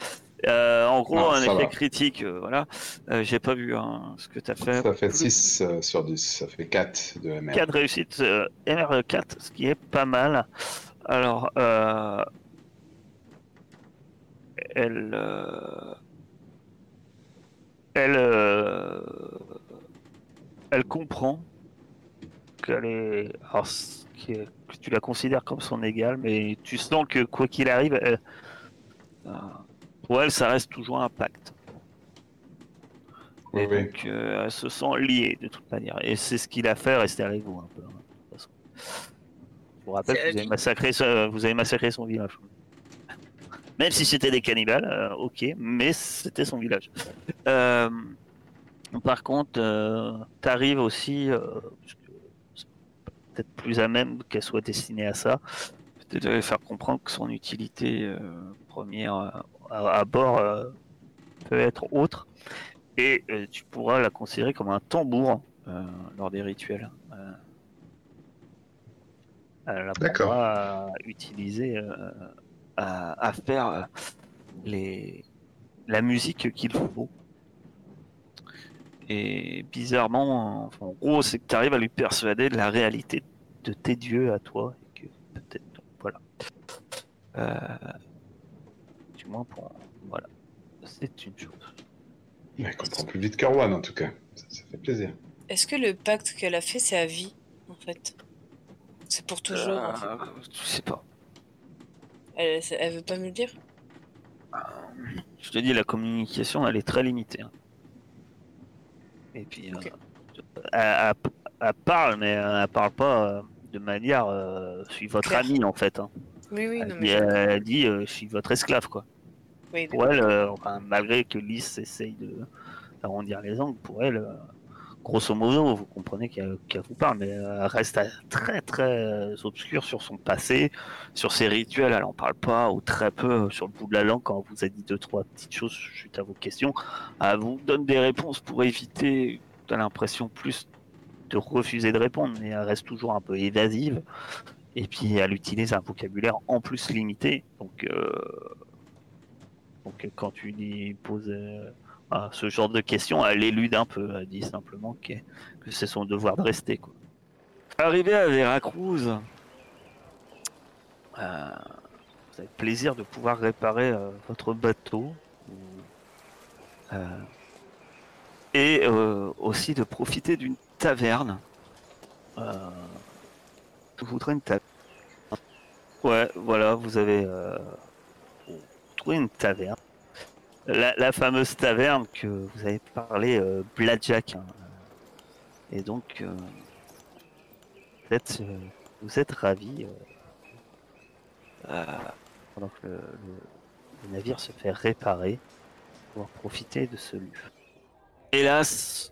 Euh, en gros, Non, un échec va. critique, euh, voilà. Euh, J'ai pas vu hein, ce que tu as fait. Ça fait Plus- 6 sur 10, ça fait 4 de MR. 4 réussites euh, MR4, ce qui est pas mal. Alors, euh, elle, euh, elle, euh, elle comprend qu'elle est, alors, que tu la considères comme son égale, mais tu sens que quoi qu'il arrive, elle- euh, pour elle, ça reste toujours un pacte. Oui, Et oui. donc, euh, elle se sent liée de toute manière. Et c'est ce qu'il a fait rester avec vous un peu. hein, de toute façon. Je vous rappelle que vous avez, massacré, vous avez massacré son village. Même si c'était des cannibales, euh, ok, mais c'était son village. Euh, par contre, aussi, euh, que c'est peut-être plus à même qu'elle soit destinée à ça, peut-être de faire comprendre que son utilité première à, à bord peut être autre et tu pourras la considérer comme un tambour lors des rituels. Elle pourra à utiliser euh, à, à faire euh, les, la musique qu'il faut. Et bizarrement, enfin, en gros, c'est que tu arrives à lui persuader de la réalité de tes dieux à toi. Et que peut-être, voilà. Euh, du moins pour. Voilà. C'est une chose. Elle comprend plus vite que Erwan, en tout cas. Ça, ça fait plaisir. Est-ce que le pacte qu'elle a fait, c'est à vie, en fait? C'est pour toujours, en fait. Euh, je sais pas. Elle, elle veut pas me le dire Je te dis, la communication, elle est très limitée. hein. Et puis, Ok. euh, elle, elle- elle parle, mais elle parle pas euh, de manière. Euh, je suis votre Claire. ami, en fait. hein. Oui, oui, Elle, dit, mais... elle dit, euh, je suis votre esclave, quoi. Oui, Pour elle, euh, enfin, malgré que Lys essaye de d'arrondir les angles, pour elle, euh, grosso modo, vous comprenez qu'elle qu'elle vous parle, mais elle reste à- très très euh, obscure sur son passé, sur ses rituels, elle en parle pas, ou très peu euh, sur le bout de la langue quand vous a dit deux, trois petites choses suite à vos questions. Elle vous donne des réponses pour éviter, tu as l'impression plus de refuser de répondre, mais elle reste toujours un peu évasive. Et puis elle utilise un vocabulaire en plus limité. Donc, euh, euh, quand tu lui poses euh, ce genre de questions, elle élude un peu. Elle dit simplement que, que c'est son devoir de rester. Quoi. Arrivé à Veracruz, euh, vous avez le plaisir de pouvoir réparer euh, votre bateau. euh, et euh, aussi de profiter d'une taverne. Je voudrais une taverne. Ouais, voilà, vous avez trouvé une taverne. La, la fameuse taverne que vous avez parlé, euh, Blackjack. Et donc, euh, vous êtes, euh, vous êtes ravis euh, pendant que le, navire se fait réparer pour profiter de ce lieu. Hélas,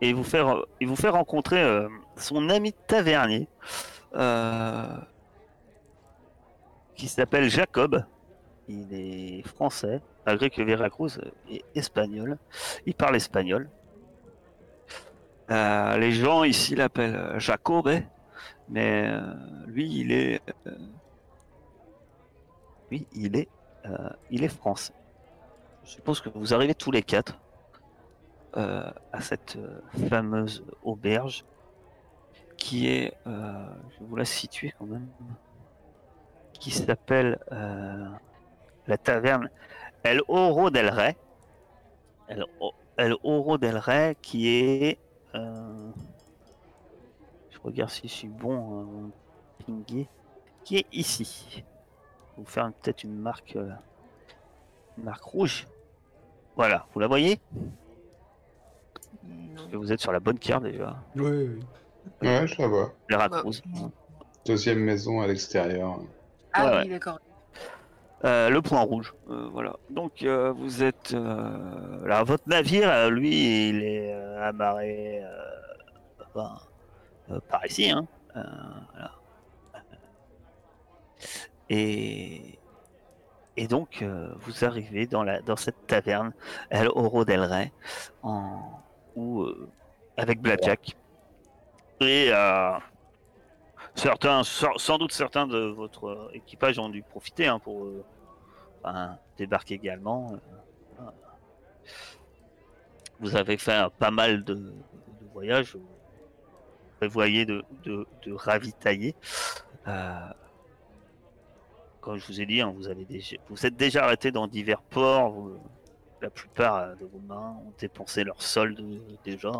et vous il vous fait rencontrer son ami tavernier qui s'appelle Jacob. Il est français, malgré que Veracruz est espagnol. Il parle espagnol. Euh, les gens ici l'appellent euh, Jacob, mais euh, lui, il est, euh, lui, il est, il est français. Je suppose que vous arrivez tous les quatre à cette fameuse auberge qui est, je vous la situer quand même, qui s'appelle la taverne El Oro del Rey. El, O- El Oro del Rey qui est, euh, je regarde si je suis bon, euh, pingué, qui est ici. Je vais vous faire une- peut-être une marque, euh, une marque rouge. Voilà, vous la voyez? Que Vous êtes sur la bonne carte déjà. Oui, oui. Ouais, je la vois. Veracruz. Deuxième maison à l'extérieur. Ah Ouais, oui, d'accord. Euh, le point rouge, euh, voilà. Donc euh, vous êtes là, votre navire, lui, il est amarré enfin, par ici, hein. Et et donc vous arrivez dans la dans cette taverne El Oro del Rey avec Blackjack et certains sans, doute certains de votre euh, équipage ont dû profiter hein, pour euh, débarquer également. euh. Vous avez fait pas mal de, voyages. Vous prévoyez de, ravitailler. Euh, comme je vous ai dit, hein, vous, avez déjà, vous êtes déjà arrêté dans divers ports. la plupart de vos mains ont dépensé leur solde déjà.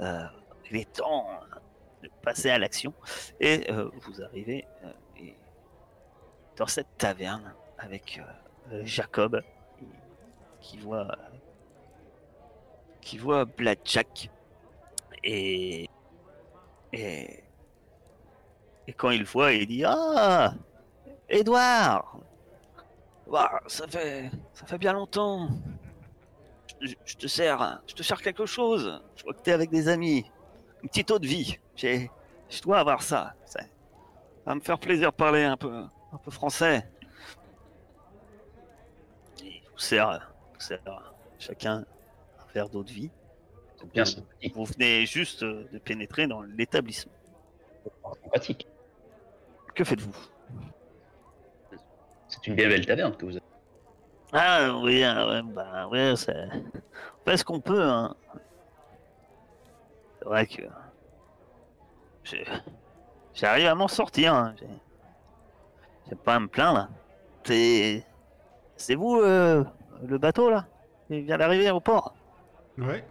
hein. Il est temps de passer à l'action. Et euh, vous arrivez euh, dans cette taverne avec euh, Jacob qui, voit qui voit Blackjack et et quand il voit il dit ah Edouard! Ouah, ça fait ça fait bien longtemps. Je, je te sers je te sers quelque chose. Je vois que t'es avec des amis une petite eau de vie j'ai je dois avoir ça ça va me faire plaisir de parler un peu un peu français il vous sert, vous sert chacun un verre d'eau de vie. C'est bien sympathique. Vous venez juste de pénétrer dans l'établissement. sympathique. Que faites-vous? C'est une bien belle taverne que vous avez. Ah oui, ah, ouais, bah ouais, c'est... On fait ce qu'on peut, hein. C'est vrai que... J'arrive à m'en sortir, hein. J'ai... Pas à me plaindre. C'est... C'est vous, euh, le bateau, là Il vient d'arriver au port? Ouais.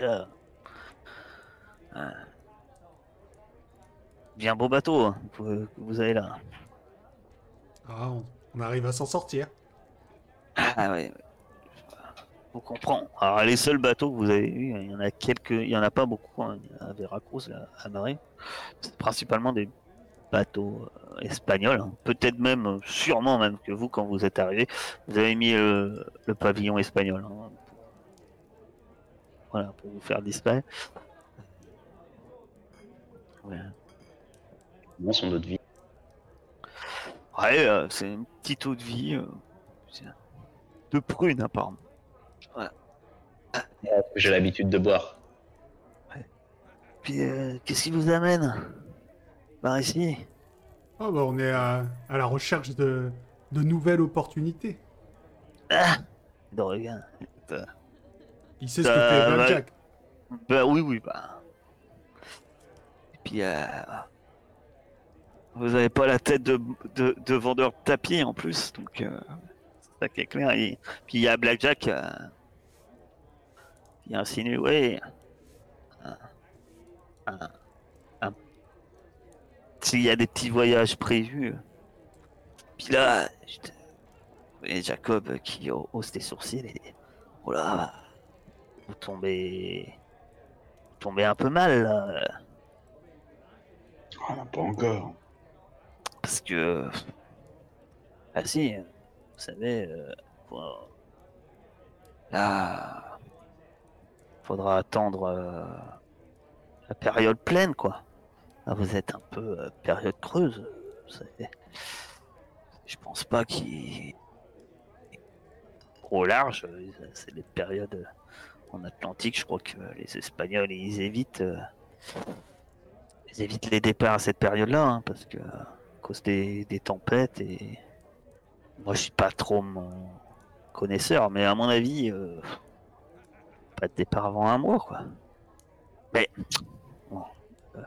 Euh, euh, bien beau bateau hein, que vous- avez là. Ah, on, on arrive à s'en sortir. Ah ouais. On comprend. Alors les seuls bateaux que vous avez vus, il y en a quelques, il y en a pas beaucoup hein, à Veracruz, là, à Marée. C'est principalement des bateaux euh, espagnols. hein. Peut-être même, sûrement même que vous, quand vous êtes arrivé, vous avez mis euh, le pavillon espagnol. hein, pour- Voilà, pour vous faire disparaître. Ouais. Comment son eau de vie Ouais, euh, c'est une petite eau de vie. euh, de prune, apparemment. J'ai l'habitude de boire. Puis, euh, qu'est-ce qui vous amène? Par ici? Ah bah on est à, à la recherche de, de nouvelles opportunités. Ah. Il sait ce que fait bah- Blackjack. Bah oui, oui, bah. Et puis, euh, vous avez pas la tête de, de, de vendeur de tapis en plus, donc euh, c'est ça qui est clair. Et puis il y a Blackjack euh, qui insinue, ouais, un- un- un- s'il y a des petits voyages prévus. Puis là, et Jacob qui ha- hausse des sourcils et oh là, vous tombez, vous tombez un peu mal là. Ah, pas encore. Parce que. Ah si, vous savez, euh, Là, faudra attendre euh, la période pleine, quoi. Là, vous êtes un peu euh, période creuse. Je pense pas qu'il au large. euh, C'est les périodes en Atlantique. Je crois que les Espagnols ils évitent, euh, ils évitent les départs à cette période-là, hein, parce que à cause des, tempêtes et moi je suis pas trop mon connaisseur, mais à mon avis, euh, pas de départ avant un mois, quoi. Mais bon, euh,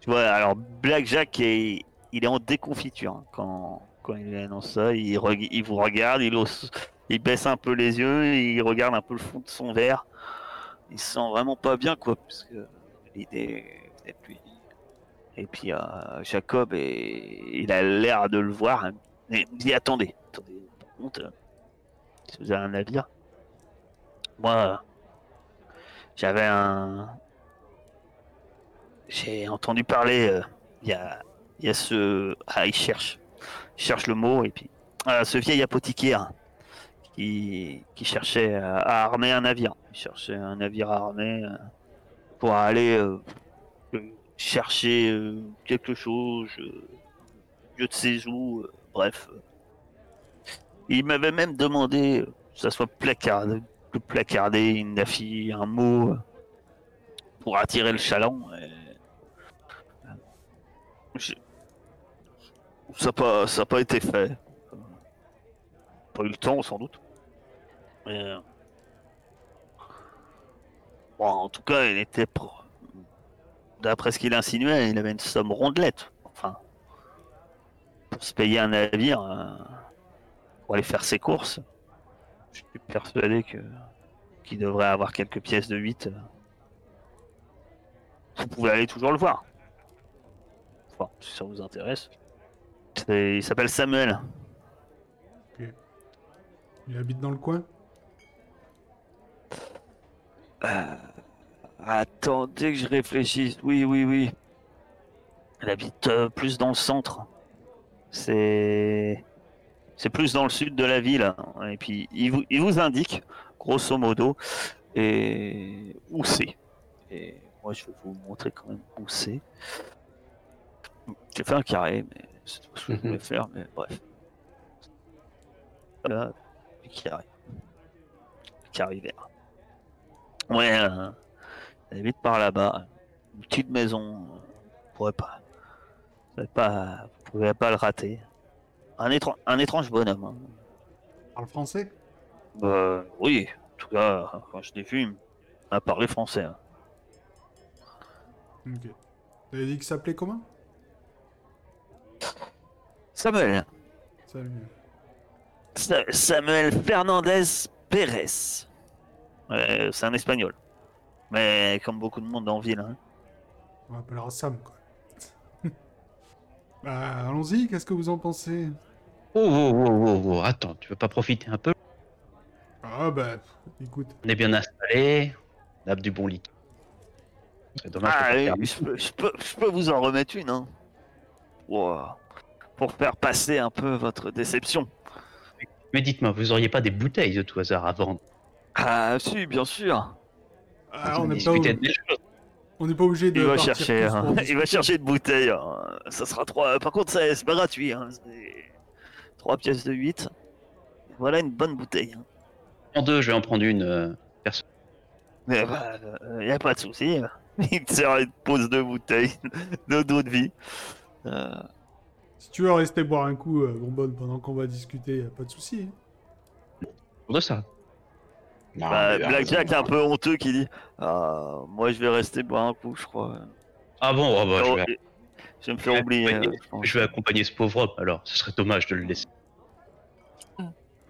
tu vois, alors Blackjack est, il est en déconfiture hein, quand quand il annonce ça. Il, il vous regarde, il hausse- il baisse un peu les yeux, il regarde un peu le fond de son verre. Il se sent vraiment pas bien, quoi, parce que l'idée. Et puis euh, Jacob, il a l'air de le voir. hein. Il dit attendez, attendez, par contre, euh, si vous avez un navire, moi, j'avais un. J'ai entendu parler, euh, il y, a, y a ce. Ah, il cherche. Il cherche le mot, et puis. euh, ce vieil apothicaire qui, qui cherchait à, à armer un navire. Il cherchait un navire armé euh, pour aller chercher quelque chose, lieu de séjour, euh, bref. Il m'avait même demandé que ça soit placardé, de placarder une affiche, un mot euh, pour attirer le chaland. et- euh, Ça n'a pas, ça pas été fait. Pas eu le temps sans doute. Mais, euh, Bon, en tout cas, il était. D'après ce qu'il insinuait, il avait une somme rondelette. Enfin, pour se payer un navire, pour aller faire ses courses. Je suis persuadé que qu'il devrait avoir quelques pièces de 8. euh. Vous pouvez aller toujours le voir. Enfin, si ça vous intéresse. Il s'appelle Samuel. Il habite dans le coin? Euh, attendez que je réfléchisse. Oui, oui, oui. Elle habite euh, plus dans le centre. C'est. C'est plus dans le sud de la ville. Et puis, il vous, il vous indique, grosso modo, et où c'est. Et moi, je vais vous montrer quand même où c'est. J'ai fait un carré, mais c'est tout ce que je voulais faire, mais bref. Voilà, un carré. Carré vert. Ouais, euh, elle habite par là-bas. Une petite maison. euh, Vous pourrez pas. Vous pouvez pas, vous pouvez pas le rater. Un, étran- un étrange bonhomme. hein. Parle français? Bah, oui, en tout cas, quand je l'ai vu, il m'a parlé français. hein. Ok. T'avais dit qu'il s'appelait comment? Samuel. Salut. Sa- Samuel Fernandez Pérez. C'est un espagnol. Mais comme beaucoup de monde en ville. hein. On l'appellera Sam, quoi. Bah, allons-y, qu'est-ce que vous en pensez? Oh, oh, oh, oh, oh, attends, tu veux pas profiter un peu? Ah, bah, écoute. On est bien installé, on a du bon lit. C'est dommage Ah, je, peux, je peux- je peux vous en remettre une. Hein. Ouah. Pour faire passer un peu votre déception. Mais dites-moi, vous auriez pas des bouteilles de tout hasard à vendre? Ah, si, bien sûr. Ah, on n'est pas, des choses. On n'est pas obligé de Il va chercher, hein. il va chercher une bouteille. hein. Ça sera trois. Par contre, c'est pas gratuit. Hein. C'est Trois pièces de 8. Voilà une bonne bouteille. hein. En deux, je vais en prendre une. euh, Mais bah, euh, y a pas de souci. Il te sert une pose de bouteille de d'eau de vie. Euh, Si tu veux rester boire un coup, euh, bonbonne, pendant qu'on va discuter, y a pas de souci. hein. pour de ça. Non, bah, Blackjack raison. un peu honteux qui dit ah, Moi je vais rester boire un coup, je crois. Ah bon, ah bah, je, Oh, vais, je vais me faire oublier. euh, je vais accompagner ce pauvre homme alors. Ce serait dommage de le laisser.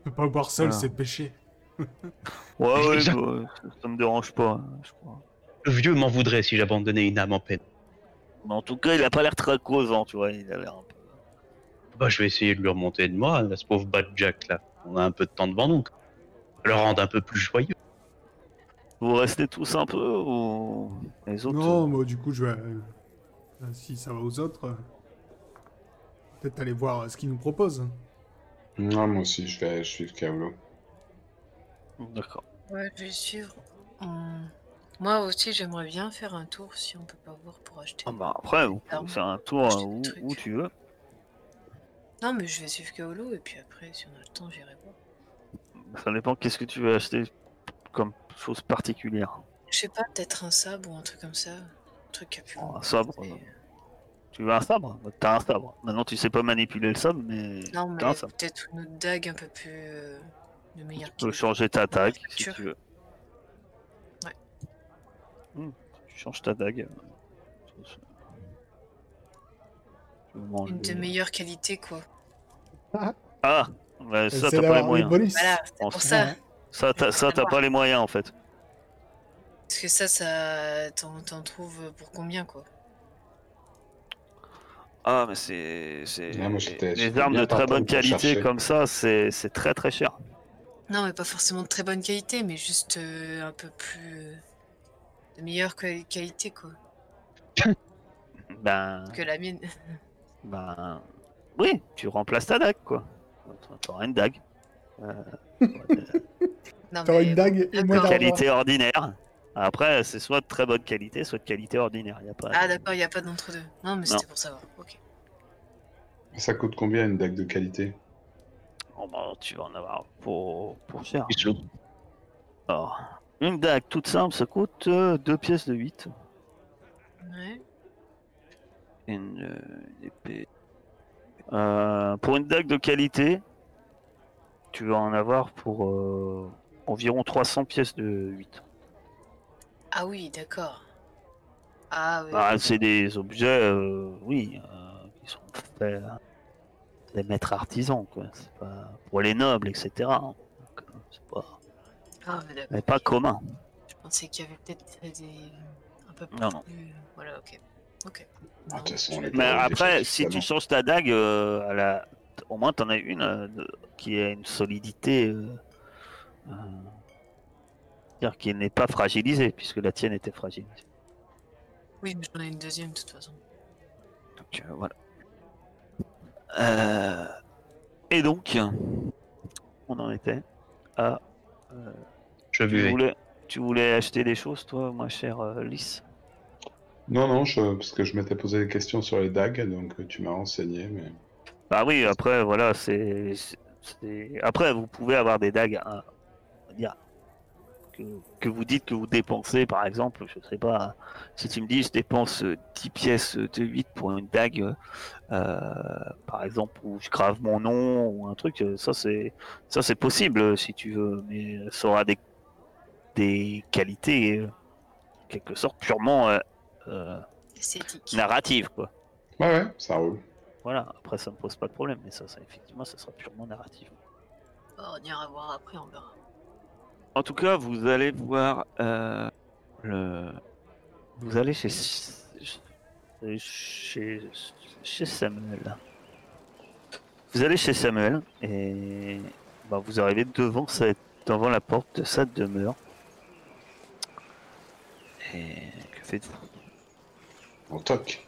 Peux pas boire seul, Voilà. c'est péché. Ouais, ouais, bah, ça, ça me dérange pas, hein, je crois. Le vieux m'en voudrait si j'abandonnais une âme en peine. Mais en tout cas, il a pas l'air très causant, tu vois. Il a l'air un peu. Bah, je vais essayer de lui remonter de moi, là, ce pauvre Bad Jack là. On a un peu de temps devant nous. Le rendre un peu plus joyeux. Vous restez tous un peu ou les autres Non, moi, du coup, je vais. euh, euh, si ça va aux autres, euh, peut-être aller voir euh, ce qu'ils nous proposent. Non, moi aussi, je vais suis Kaolo. D'accord. Ouais, je vais suivre. Hum, Moi aussi, j'aimerais bien faire un tour si on peut pas voir pour acheter. Ah bah après, vous pouvez faire un tour euh, où, où tu veux. Non, mais je vais suivre Kaolo et puis après, si on a le temps, j'irai. Ça dépend qu'est-ce que tu veux acheter comme chose particulière? Je sais pas, peut-être un sabre ou un truc comme ça. Un truc qui a pu. Oh, un sabre, Tu veux un sabre? T'as un sabre. Maintenant, tu sais pas manipuler le sabre, mais Non, mais peut-être une autre dague un peu plus. euh, de meilleure Tu peux changer ta dague si tu veux. Ouais. Hmm, tu changes ta dague. Une de meilleure qualité, quoi. Ah Ça, t'as pas les les moyens. bonus. Voilà, pour fait, ça. Ça, t'as ça, t'as pas les moyens en fait. Parce que ça, ça. T'en t'en trouves pour combien, quoi? Ah, mais c'est. c'est- Ouais, moi, j'étais- Les j'étais armes de très bonne qualité chercher. comme ça, c'est c'est très très cher. Non, mais pas forcément de très bonne qualité, mais juste euh, un peu plus. euh, de meilleure qua- qualité, quoi. Ben. Que la mienne. Ben. Oui, tu remplaces ta dague quoi. T'auras une dague. Euh, T'auras une dague et qualité ordinaire. Après, c'est soit de très bonne qualité, soit de qualité ordinaire. Y a pas... Ah, d'accord, il n'y a pas d'entre-deux. Non, mais c'était pour savoir. Ok. Ça coûte combien une dague de qualité? Oh, bah, tu vas en avoir pour, pour cher. Alors, une dague toute simple, ça coûte 2 pièces de 8. Ouais. Une, euh, une épée. Euh, pour une dague de qualité, tu vas en avoir pour euh, environ 300 pièces de 8. Ah oui, d'accord. Ah oui. Ah, c'est des objets, euh, oui, qui sont faits des maîtres artisans, quoi. C'est pas pour les nobles, etc. Donc, euh, c'est pas, Ah, mais d'accord. mais pas commun. Je pensais qu'il y avait peut-être des. un peu plus. Non, non. Voilà, ok. Ok. Ah, de toute façon, je les vais- Mais après, si tu changes ta dague, euh, à la... au moins t'en as une euh, qui a une solidité, euh, c'est-à-dire qui n'est pas fragilisée, puisque la tienne était fragilisée. Oui, mais j'en ai une deuxième de toute façon. Donc euh, voilà. Euh, Et donc, on en était à. euh, Je tu, voulais, tu voulais acheter des choses, toi, ma chère euh, Lys? Non, non, je- parce que je m'étais posé des questions sur les dagues, donc euh, tu m'as renseigné, mais... Bah oui, après, voilà, c'est. Après, vous pouvez avoir des dagues, dire, que, vous dites que vous dépensez, par exemple, je sais pas, si tu me dis je dépense euh, 10 pièces de 8 pour une dague, euh, euh, par exemple, où je grave mon nom ou un truc, euh, ça c'est ça c'est possible euh, si tu veux, mais ça aura des, des qualités, euh, quelque sorte, purement euh, euh, Esthétique. narratives, quoi. Ouais, ouais, ça roule. Voilà, après ça me pose pas de problème, mais ça, ça effectivement, ça sera purement narratif. Oh, on ira voir après, on verra. En tout cas, vous allez voir euh, le. Vous allez chez chez chez Samuel. Vous allez chez Samuel et bah, vous arrivez devant cette devant la porte de sa demeure. Et que faites-vous? On toque.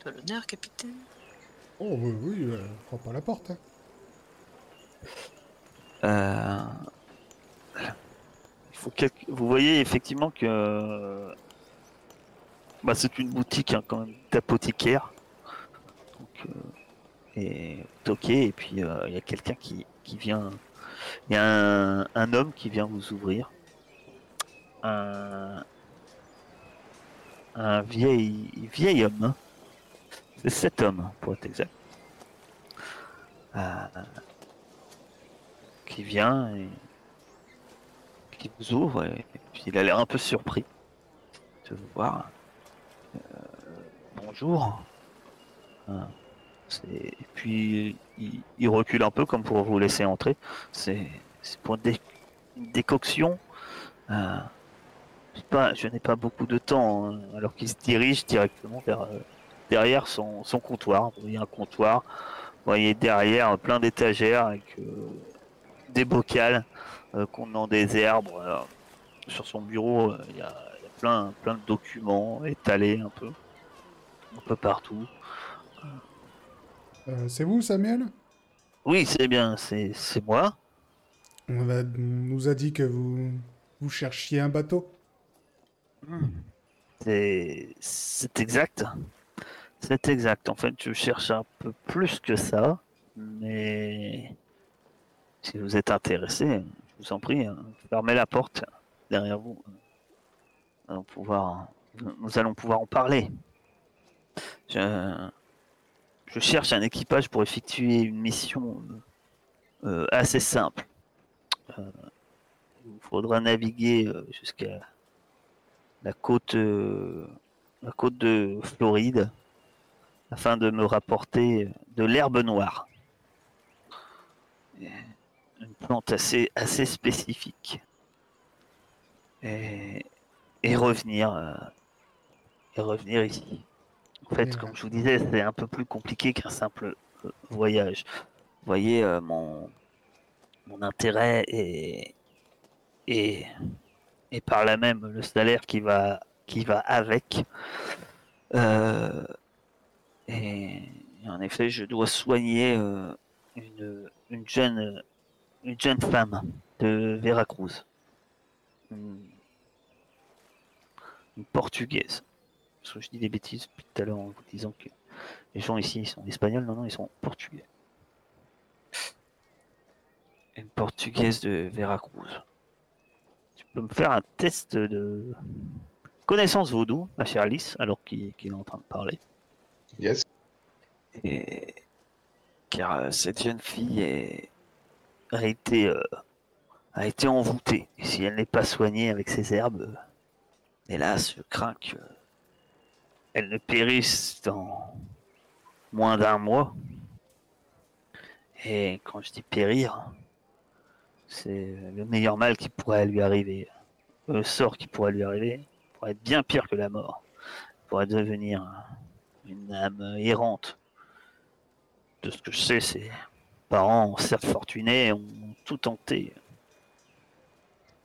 Toi l'honneur, capitaine. Oh oui, oui, euh, prends pas la porte. hein. Euh, il faut quelque- Vous voyez effectivement que bah, c'est une boutique hein, quand même d'apothicaire. Donc, euh, Et toqué et puis euh, il y a quelqu'un qui, qui vient. Il y a un, un homme qui vient vous ouvrir. Un, un vieil, vieil homme. hein. C'est cet homme pour être exact. Euh, qui vient qui vous ouvre et, puis il a l'air un peu surpris de vous voir. Euh, bonjour. Euh, c'est- et puis il, recule un peu comme pour vous laisser entrer. C'est pour dé- une décoction. Euh, pas, je n'ai pas beaucoup de temps hein, alors qu'il se dirige directement vers euh, derrière son, son comptoir. Vous voyez un comptoir. Vous voyez derrière plein d'étagères avec euh, des bocals euh, contenant des herbes. Sur son bureau, euh, il y, a il y a plein, plein de documents étalés un peu, un peu partout. Euh, c'est vous, Samuel? Oui, c'est bien, c'est c'est moi. On, va- on nous a dit que vous, vous cherchiez un bateau. C'est exact. C'est exact. En fait, je cherche un peu plus que ça, mais si vous êtes intéressé, je vous en prie, hein, fermez la porte derrière vous. Nous allons pouvoir, nous allons pouvoir en parler. Je, je cherche un équipage pour effectuer une mission euh, assez simple. Euh, il faudra naviguer euh, jusqu'à la côte, euh, la côte de Floride afin de me rapporter de l'herbe noire. Une plante assez, assez spécifique. Et, et revenir, euh, et revenir ici. En fait, comme je vous disais, c'est un peu plus compliqué qu'un simple euh, voyage. Vous voyez, mon, mon intérêt est, est, et par là même le salaire qui va, qui va avec. Euh, et, en effet, je dois soigner euh, une, une, jeune, une jeune femme de Veracruz. Une, une portugaise. Parce que je dis des bêtises depuis tout à l'heure en vous disant que les gens ici sont espagnols, non, non, ils sont portugais. Une portugaise de Veracruz. Peux me faire un test de connaissance vaudou, ma chère Alice, alors qu'il est en train de parler. Yes. Et... Car euh, cette jeune fille est- a été, euh, a été envoûtée. Et si elle n'est pas soignée avec ces herbes, hélas, je crains qu'elle ne périsse dans moins d'un mois. Et quand je dis périr, c'est le meilleur mal qui pourrait lui arriver. Le sort qui pourrait lui arriver pourrait être bien pire que la mort. Elle pourrait devenir une âme errante. De ce que je sais, ses parents, certes fortunés, ont tout tenté.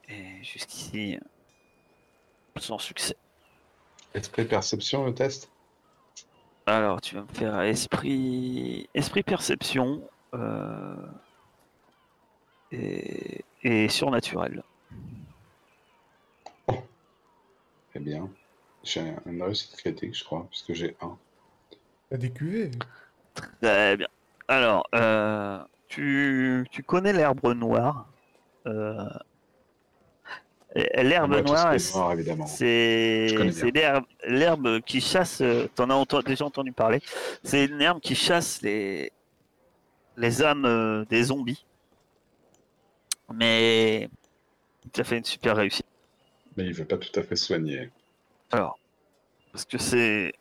Et jusqu'ici, sans succès. Esprit perception, le test? Alors, tu vas me faire esprit, esprit perception euh, et, et surnaturel. Eh bien, j'ai un- une réussite critique, je crois, puisque j'ai un. T'as des cuvées. Très bien. Alors, euh, tu, tu connais l'herbe noire euh, L'herbe noire, c'est l'herbe l'herbe qui chasse. euh, T'en as déjà entendu parler. C'est une herbe qui chasse les les âmes euh, des zombies. Mais tu as fait une super réussite. Mais il veut pas tout à fait soigner. Alors, parce que c'est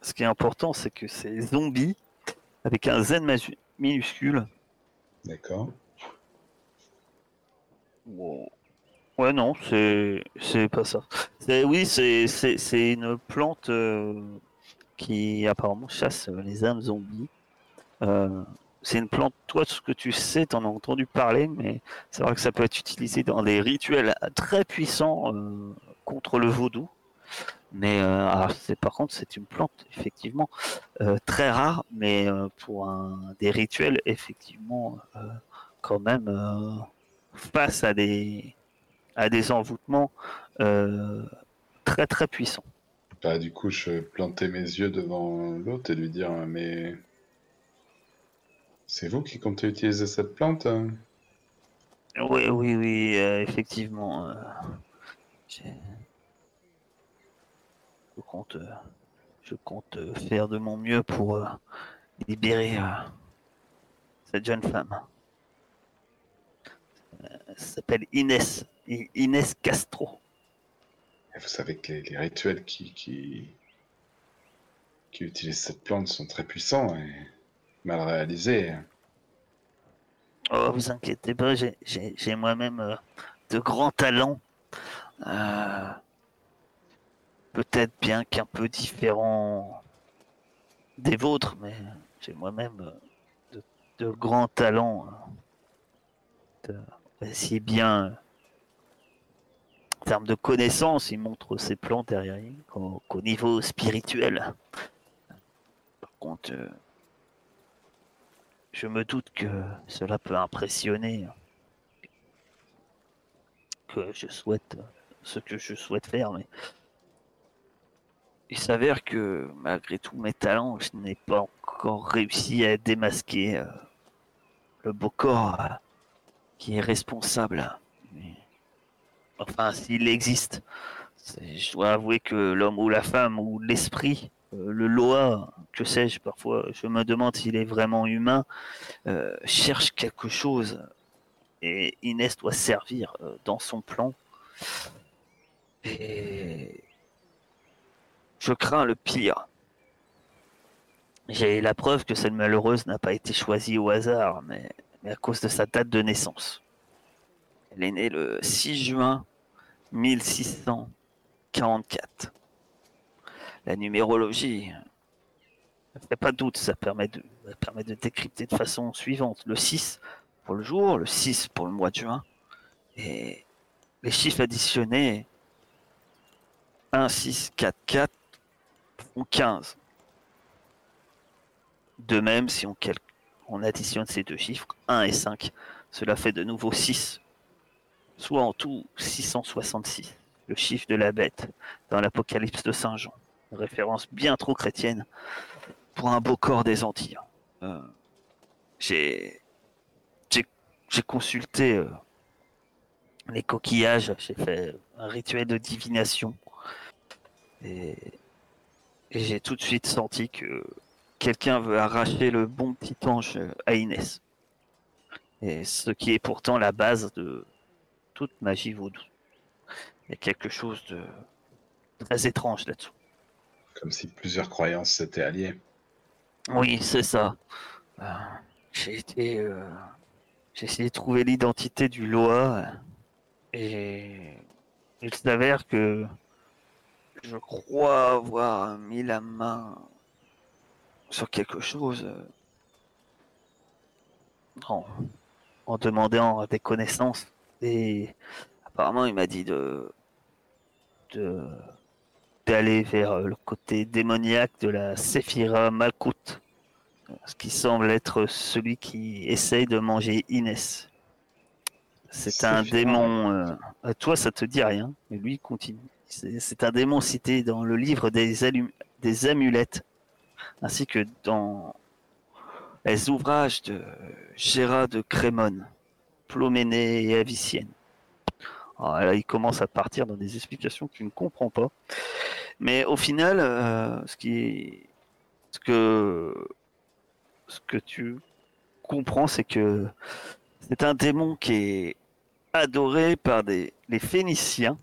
ce qui est important, c'est que c'est zombie avec un Z minuscule. D'accord. Wow. Ouais, non, c'est c'est pas ça. C'est oui, c'est c'est c'est une plante euh, qui apparemment chasse euh, les âmes zombies. Euh, c'est une plante, toi, ce que tu sais, t'en as entendu parler, mais c'est vrai que ça peut être utilisé dans des rituels très puissants euh, contre le vaudou. Mais euh, par contre, c'est une plante effectivement euh, très rare, mais pour des rituels effectivement quand même face à des à des envoûtements très très puissants. Bah, du coup, je plantais mes yeux devant l'autre et lui dire Mais. C'est vous qui comptez utiliser cette plante hein? Oui, oui, oui, euh, effectivement. euh, je compte, euh, je compte faire de mon mieux pour libérer cette jeune femme. Elle s'appelle Inès, I- Inès Castro. Et vous savez que les, les rituels qui, qui, qui utilisent cette plante sont très puissants et mal réalisés. Oh, vous inquiétez pas, j'ai- moi-même euh, de grands talents. Euh, Peut-être bien qu'un peu différents des vôtres, mais j'ai moi-même euh, de, de grands talents. si bien, en termes de connaissances, il montre ses plans derrière qu'au niveau spirituel. Par contre, je me doute que cela peut impressionner que je souhaite, ce que je souhaite faire, mais il s'avère que malgré tous mes talents, je n'ai pas encore réussi à démasquer euh, le beau corps euh, qui est responsable. Enfin, s'il existe, je dois avouer que l'homme ou la femme ou l'esprit, le Loa, que sais-je, parfois je me demande s'il est vraiment humain, euh, cherche quelque chose. Et Inès doit servir euh, dans son plan. Et je crains le pire. J'ai la preuve que cette malheureuse n'a pas été choisie au hasard, mais à cause de sa date de naissance. Elle est née le 6 juin 1644. La numérologie, ça fait pas de doute, ça permet de, décrypter de façon suivante. Le 6 pour le jour, le 6 pour le mois de juin, et les chiffres additionnés 1, 6, 4, 4 font 15. De même, si on additionne ces deux chiffres, 1 et 5, cela fait de nouveau 6. Soit en tout 666, le chiffre de la bête dans l'Apocalypse de Saint Jean. Référence bien trop chrétienne pour un beau corps des Antilles. Euh, j'ai, j'ai, j'ai consulté euh, les coquillages, j'ai fait un rituel de divination et, et j'ai tout de suite senti que quelqu'un veut arracher le bon petit ange à Inès. Et ce qui est pourtant la base de toute magie vaudou. Il y a quelque chose de très étrange là-dessous. Comme si plusieurs croyances s'étaient alliées. Oui, c'est ça. Euh, j'ai été, euh, j'ai essayé de trouver l'identité du Loa euh, et il s'avère que je crois avoir mis la main sur quelque chose en, en demandant des connaissances et apparemment il m'a dit de de d'aller vers euh, le côté démoniaque de la Séphira Malkout, ce qui semble être celui qui essaye de manger Inès. C'est un démon. euh, à toi, ça te dit rien, mais lui il continue. C'est un démon cité dans le livre des, amulettes, ainsi que dans les ouvrages de Gérard de Crémone, Ploménée et Avicienne. Alors là, il commence à partir dans des explications que tu ne comprends pas. Mais au final, euh, ce qui ce que, ce que tu comprends, c'est que c'est un démon qui est adoré par des, les Phéniciens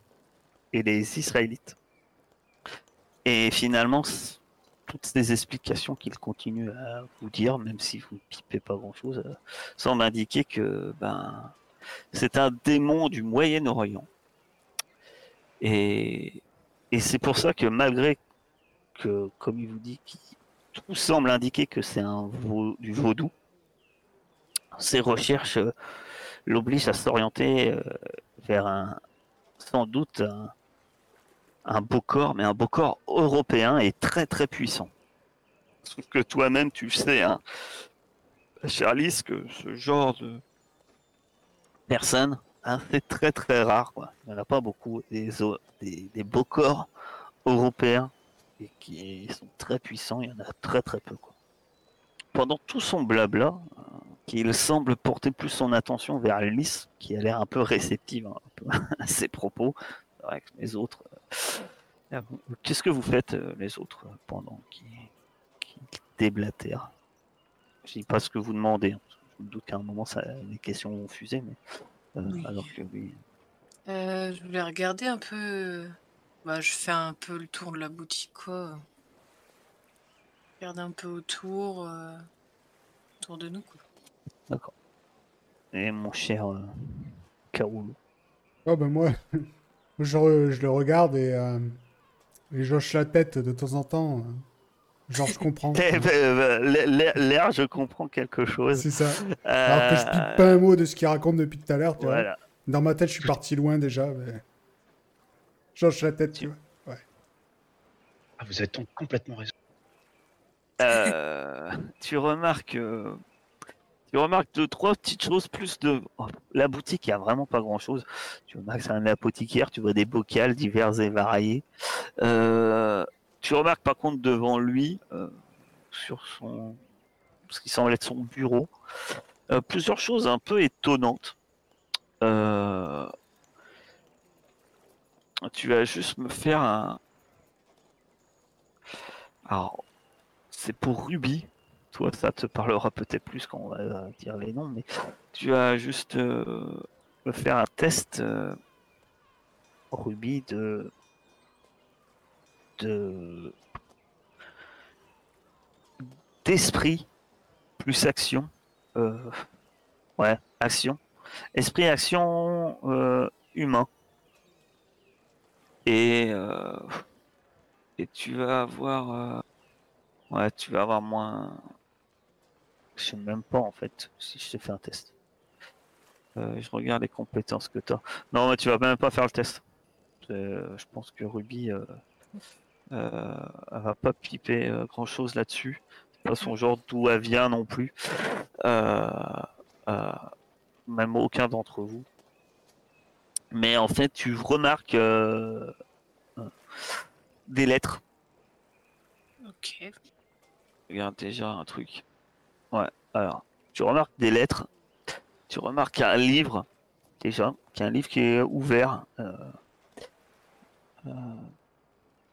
et les Israélites. Et finalement, toutes ces explications qu'il continue à vous dire, même si vous ne pipez pas grand-chose, euh, semblent indiquer que ben, c'est un démon du Moyen-Orient. Et, et c'est pour ça que malgré que, comme il vous dit, tout semble indiquer que c'est un du vaudou, ses recherches euh, l'obligent à s'orienter euh, vers un, sans doute un, un beau corps, mais un beau corps européen et très très puissant. Sauf que toi-même, tu sais, hein, Charlize, que ce genre de personne, hein, c'est très très rare. Quoi. Il n'y en a pas beaucoup. Des, des, beaux corps européens et qui sont très puissants, il y en a très très peu. Quoi. Pendant tout son blabla, euh, qu'il semble porter plus son attention vers Alice, qui a l'air un peu réceptive hein, à ses propos. Que les autres. euh, Qu'est-ce que vous faites, euh, les autres, pendant qu'ils déblatèrent Je dis pas ce que vous demandez. hein, Je me doute qu'à un moment, ça, les questions vont fuser, mais. Euh, Oui. Alors que oui. Euh, je voulais regarder un peu. Bah, je fais un peu le tour de la boutique, quoi. Regarde un peu autour, euh, autour de nous, quoi. D'accord. Et mon cher euh, Kaoulou. Oh ben moi, je, re- je le regarde et, euh, et j'hoche la tête de temps en temps. Euh, genre, je comprends. Eh ben, euh, L'air, je comprends quelque chose. C'est ça. Alors que je pique pas un mot de ce qu'il raconte depuis tout à l'heure, tu vois. Voilà. Dans ma tête, je suis parti loin déjà, mais... J'hoche la tête, tu vois. Ah, vous avez donc complètement raison. Euh, tu remarques euh, Tu remarques deux, trois petites choses plus de. oh, la boutique, il n'y a vraiment pas grand chose. Tu remarques, c'est un apothicaire, tu vois des bocals divers et variés. Euh, tu remarques par contre devant lui, euh, sur son. ce qui semble être son bureau, euh, plusieurs choses un peu étonnantes. Euh, tu vas juste me faire un. Alors, c'est pour Ruby. Toi, ça te parlera peut-être plus quand on va dire les noms, mais tu vas juste me faire un test Ruby de de d'esprit plus action. Euh, ouais, action. Esprit action euh, humain. Et euh, et tu vas avoir ouais, tu vas avoir moins je sais même pas en fait si je te fais un test. Je regarde les compétences que tu as. Non, mais tu vas même pas faire le test. Je pense que Ruby euh, euh, elle va pas piper grand chose là-dessus. C'est pas son genre d'où elle vient non plus. Euh, euh, même aucun d'entre vous. Mais en fait, tu remarques euh, euh, des lettres. Ok. Regarde déjà un truc. Ouais, alors, tu remarques des lettres. Tu remarques un livre, déjà, qui est un livre qui est ouvert.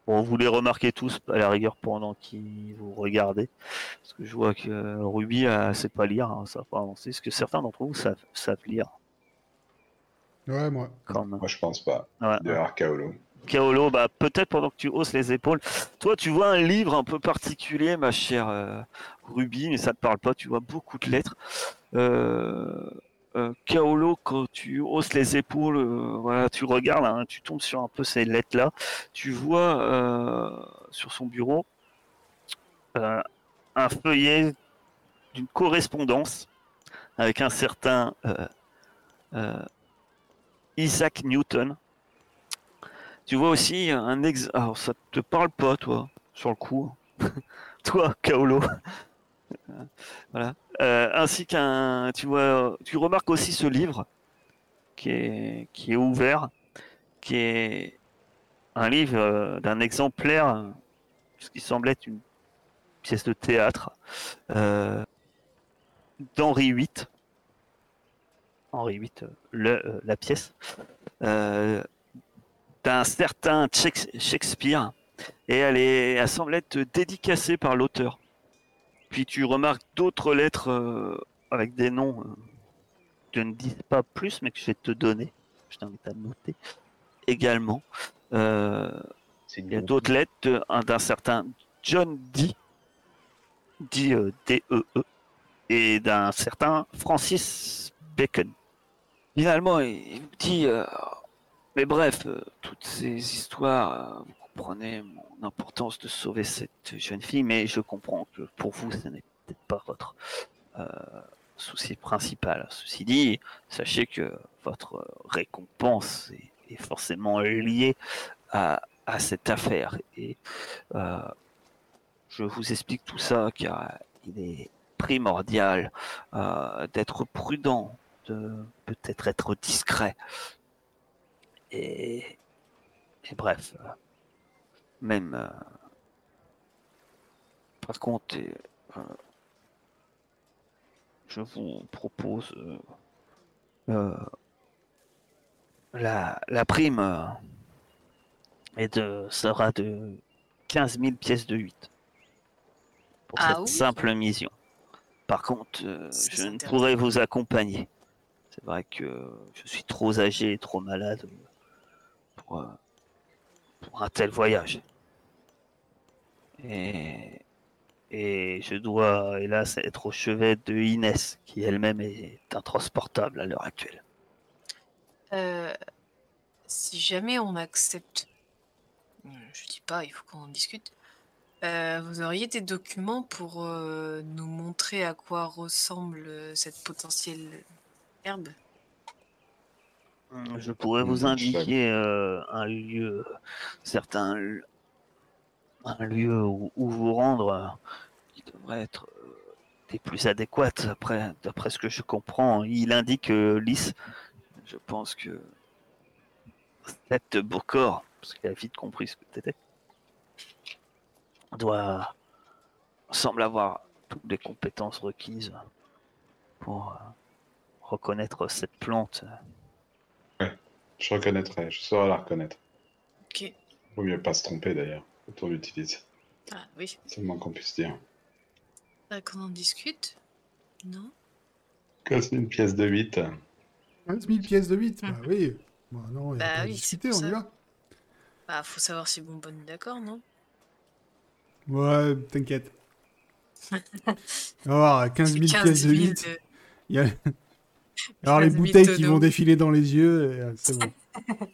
Euh, euh, bon, vous les remarquez tous, à la rigueur, pendant qu'ils vous regardez. Parce que je vois que Ruby, elle sait pas lire, hein, ça va pas avancer. Parce que certains d'entre vous savent, savent lire, Ouais, moi. quand même. Moi, je pense pas. Ouais. De Arcaolo. Kaolo, bah, peut-être pendant que tu hausses les épaules. Toi, tu vois un livre un peu particulier, ma chère euh, Ruby, mais ça te parle pas. Tu vois beaucoup de lettres. Euh, euh, Kaolo, quand tu hausses les épaules, euh, tu regardes, hein, tu tombes sur un peu ces lettres-là. Tu vois euh, sur son bureau un feuillet d'une correspondance avec un certain Isaac Newton. Tu vois aussi un ex. Alors ça te parle pas, toi, sur le coup. toi, Kaolo. Voilà. Euh, ainsi qu'un. Tu vois. Tu remarques aussi ce livre qui est, ouvert, qui est un livre euh, d'un exemplaire, ce qui semble être une pièce de théâtre euh, d'Henri VIII. Henri VIII, le, la pièce. D'un certain Shakes- Shakespeare et elle, est, elle semble être dédicacée par l'auteur. Puis tu remarques d'autres lettres euh, avec des noms euh, que je ne dis pas plus, mais que je vais te donner. Je t'invite à noter également. Euh, il y a d'autres lettres un- d'un certain John Dee, dit euh, D-E-E, et d'un certain Francis Bacon. Finalement, il il me dit, euh, mais bref, euh, toutes ces histoires, euh, vous comprenez mon importance de sauver cette jeune fille, mais je comprends que pour vous, ce n'est peut-être pas votre euh, souci principal. Ceci dit, sachez que votre récompense est, forcément liée à, cette affaire. Et euh, je vous explique tout ça car il est primordial euh, d'être prudent, de peut-être être discret. Et, bref, même euh, par contre, et, euh, je vous propose euh, euh, la, la prime euh, est de, sera de 15 000 pièces de 8 pour Ah cette oui simple mission. Par contre, euh, je ne pourrai vous accompagner. C'est vrai que je suis trop âgé et trop malade pour, euh, pour un tel voyage. Et, et je dois, hélas, être au chevet de Inès, qui elle-même est intransportable à l'heure actuelle. Euh, si jamais on accepte, je dis pas, il faut qu'on en discute. euh, vous auriez des documents pour euh, nous montrer à quoi ressemble cette potentielle herbe? Je pourrais vous indiquer euh, un lieu, certain, un lieu où, où vous rendre, euh, qui devrait être euh, des plus adéquates, après, d'après ce que je comprends. Il indique que Lys, je pense que cette Bourcor, parce qu'il a vite compris ce que t'étais, doit semble avoir toutes les compétences requises pour euh, reconnaître cette plante. Je reconnaîtrai, je saurai la reconnaître. Ok. Vaut mieux pas se tromper d'ailleurs, quand on l'utilise. Ah oui. C'est le moins qu'on puisse dire. Bah, qu'on en discute Non 15 000 pièces de 8. 15 000 pièces de 8 Bah Mhm. oui. Bah non, il Bah a pas oui, discuter, on y ça. va. Bah, faut savoir si Bonbonne est d'accord, non? Ouais, t'inquiète. On va voir, 15 000 15 pièces de 000 8. de- Il y a... Alors les 15 000 bouteilles qui vont défiler dans les yeux, euh, c'est bon.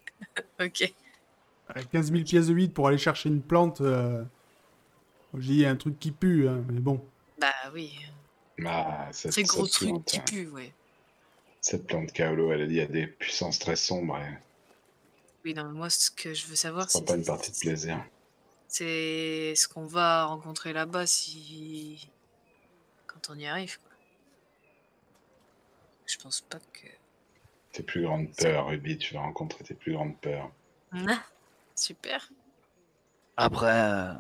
Ok. Euh, 15 000 pièces de 8 pour aller chercher une plante. Euh... Y a un truc qui pue, hein, mais bon. Bah oui. Ah, cette, Très gros cette truc plante, qui hein. pue, ouais. Cette plante Kaolo, elle a dit, a des puissances très sombres. et Oui, non, mais moi, ce que je veux savoir, c'est pas une partie de plaisir. c'est ce qu'on va rencontrer là-bas si. quand on y arrive, quoi. Je pense pas que. Tes plus grandes peurs, Ruby, tu vas rencontrer tes plus grandes peurs. Ah, super. Après, euh,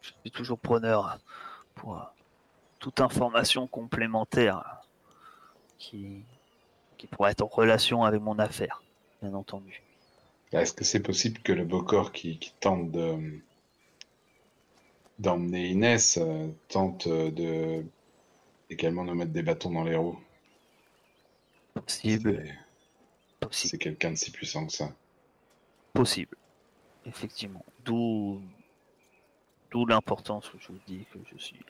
je suis toujours preneur pour euh, toute information complémentaire qui, qui pourrait être en relation avec mon affaire, bien entendu. Est-ce que c'est possible que le beau corps qui, qui tente de d'emmener Inès euh, tente euh, de également nous mettre des bâtons dans les roues? Possible, C'est- possible, C'est quelqu'un de si puissant que ça. Possible. Effectivement. D'où d'où l'importance que je vous dis que je suis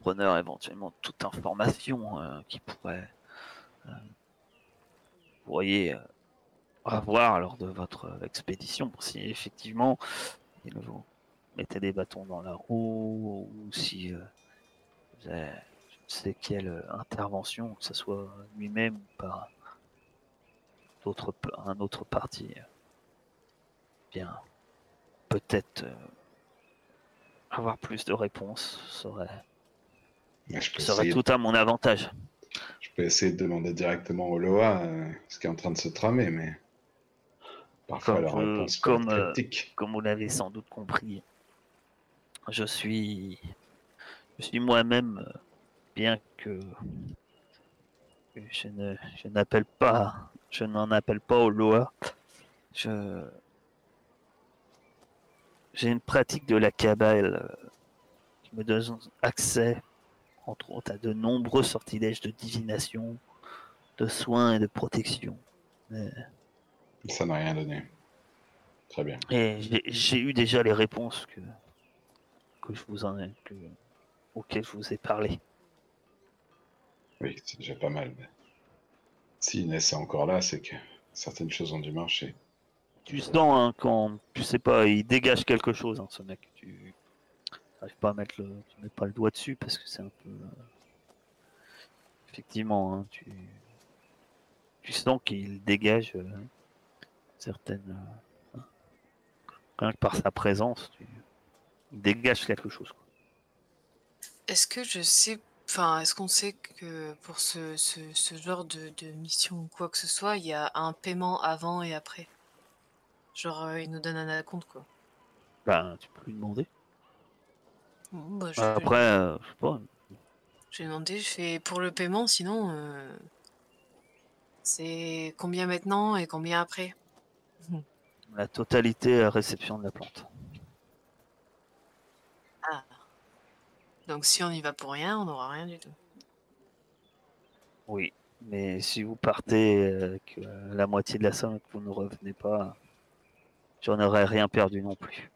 preneur éventuellement de toute information euh, qui pourrait euh, vous pourriez euh, avoir lors de votre expédition. Si effectivement il vous mettez des bâtons dans la roue ou si euh, vous avez je ne sais quelle intervention, que ce soit lui-même ou par d'autres un autre parti, euh, bien peut-être euh, avoir plus de réponses serait, Mais je, peux serait essayer, tout à mon avantage. je peux essayer de demander directement au Loa euh, ce qui est en train de se tramer, mais parfois Comme je- réponse peut comme, être euh, cryptique. Comme vous l'avez sans doute compris, je suis, je suis moi-même, euh, bien que je ne, je n'appelle pas, je n'en appelle pas aux lois. Je, j'ai une pratique de la cabale euh, qui me donne accès, entre autres, à de nombreux sortilèges de divination, de soins et de protection. Mais- Ça n'a rien donné. Très bien. Et j'ai- eu déjà les réponses que, que je vous en ai, que, auxquelles je vous ai parlé. Oui, c'est déjà pas mal. mais Si Inès est encore là, c'est que certaines choses ont dû marcher. Tu sens hein, quand, tu sais pas, il dégage quelque chose, hein, ce mec. Tu n'arrives pas à mettre le, tu mets pas le doigt dessus parce que c'est un peu, euh, effectivement, hein, tu, tu sens qu'il dégage euh, certaines, euh, rien que par sa présence, tu, il dégage quelque chose. Est-ce que je sais, enfin, est-ce qu'on sait que pour ce, ce, ce genre de, de mission ou quoi que ce soit, il y a un paiement avant et après? Genre, euh, il nous donne un acompte, quoi. Ben, tu peux lui demander. Bon, bah, je, vais- Après, euh, je sais pas, je vais demander, je fais pour le paiement, sinon, euh, c'est combien maintenant et combien après? La totalité à réception de la plante. Ah. Donc si on y va pour rien, on n'aura rien du tout. Oui, mais si vous partez euh, la moitié de la somme et que vous ne revenez pas, j'en aurais rien perdu non plus.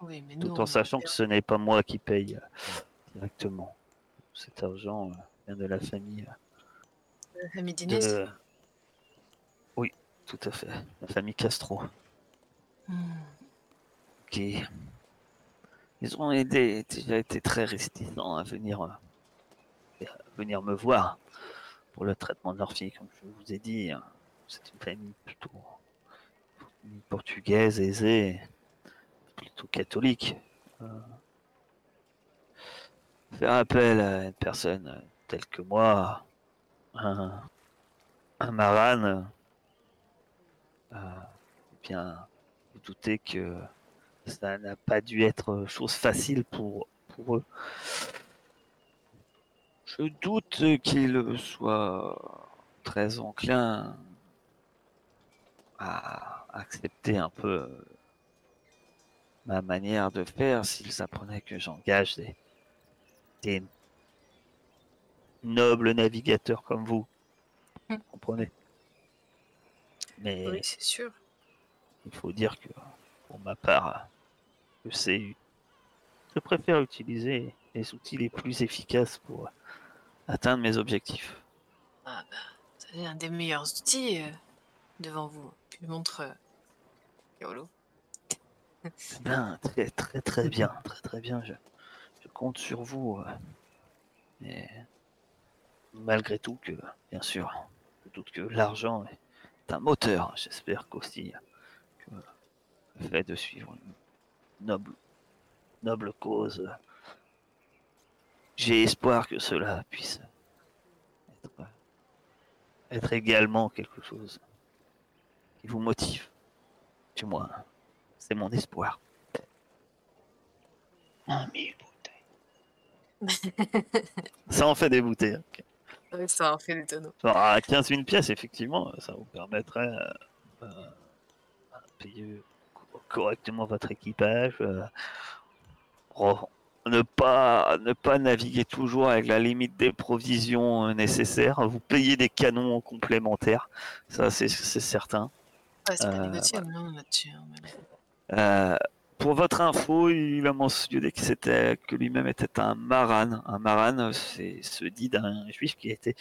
Oui, mais Tout en sachant que ce n'est pas moi qui paye euh, directement. Cet argent euh, vient de la famille. euh, la famille d'Inès. de... Oui, tout à fait. La famille Castro. Hmm. Qui... Ils ont aidé, déjà été très réticents à venir, à venir me voir pour le traitement de leur fille. Comme je vous ai dit, hein, c'est une famille plutôt une portugaise, aisée, plutôt catholique. Euh, faire appel à une personne telle que moi, un, un maran, euh, bien, vous doutez que ça n'a pas dû être chose facile pour, pour eux. Je doute qu'ils soient très enclins à accepter un peu ma manière de faire s'ils apprenaient que j'engage des, des nobles navigateurs comme vous. Hmm. Vous comprenez? Mais Oui, c'est sûr. il faut dire que pour ma part, je préfère utiliser les outils les plus efficaces pour atteindre mes objectifs. Ah bah, avez un des meilleurs outils euh, devant vous. Montre euh, Kaolo. Bien, très très très bien, très très bien. Je, je compte sur vous. euh, Mais malgré tout que, bien sûr, je doute que l'argent est un moteur. J'espère qu'aussi que le fait de suivre une noble, noble cause, euh, j'ai espoir que cela puisse être également quelque chose vous motive. Du moins, c'est mon espoir. Un mille bouteilles. Ça en fait des bouteilles. ça en fait des tonneaux. À 15 000 pièces, effectivement, ça vous permettrait euh, euh, de payer co- correctement votre équipage. euh, re- ne, pas, ne pas naviguer toujours avec la limite des provisions euh, nécessaires. Vous payez des canons complémentaires, ça c'est certain. Ouais, c'est pas Euh, négociable, non, là-dessus. hein, Euh, pour votre info, il a mentionné que c'était que lui-même était un maran. Un maran, c'est se dit d'un juif qui a été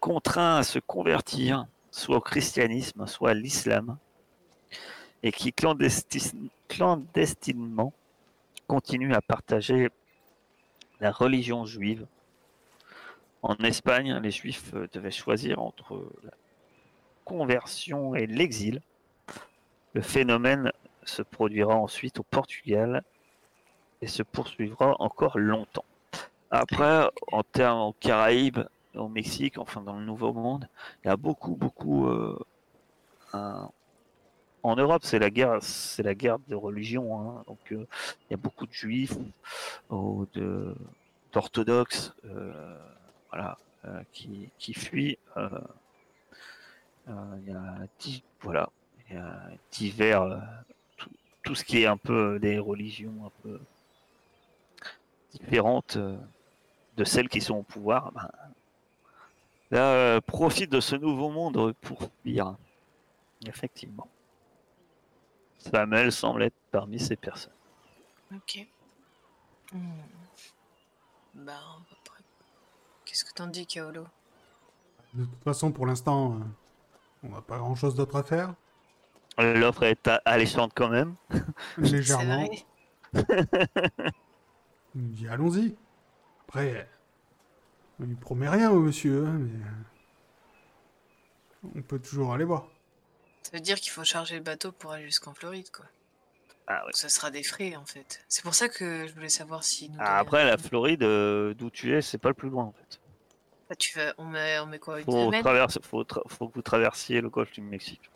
contraint à se convertir, soit au christianisme, soit à l'islam, et qui clandestin- clandestinement continue à partager la religion juive. En Espagne, les juifs euh, devaient choisir entre la conversion et l'exil. Le phénomène se produira ensuite au Portugal et se poursuivra encore longtemps. Après, en termes aux Caraïbes, au Mexique, enfin dans le Nouveau Monde, il y a beaucoup, beaucoup. euh, En Europe, c'est la guerre, c'est la guerre de religion. hein. Donc, euh, il y a beaucoup de juifs ou de d'orthodoxes, euh, voilà, qui, fuient. il y a voilà, divers euh, tout, tout ce qui est un peu des religions un peu différentes euh, de celles qui sont au pouvoir, ben, là, euh, profite de ce nouveau monde pour fuir. Effectivement. Samuel semble être parmi ces personnes. Ok. Hmm. Bah, on va Qu'est-ce que t'en dis, Kaolo? De toute façon, pour l'instant, euh, on n'a pas grand-chose d'autre à faire. L'offre est alléchante quand même. C'est Légèrement. vrai. Il me dit allons-y. Après, on lui promet rien au monsieur, hein, mais on peut toujours aller voir. Ça veut dire qu'il faut charger le bateau pour aller jusqu'en Floride, quoi. Ah ouais. Ça sera des frais, en fait. C'est pour ça que je voulais savoir si nous. Ah, Après, la Floride, euh, d'où tu es, c'est pas le plus loin en fait. Ah, tu vas... on, met... on met quoi Une Faut, semaine? traverser, faut, tra- faut que vous traversiez le golfe du Mexique.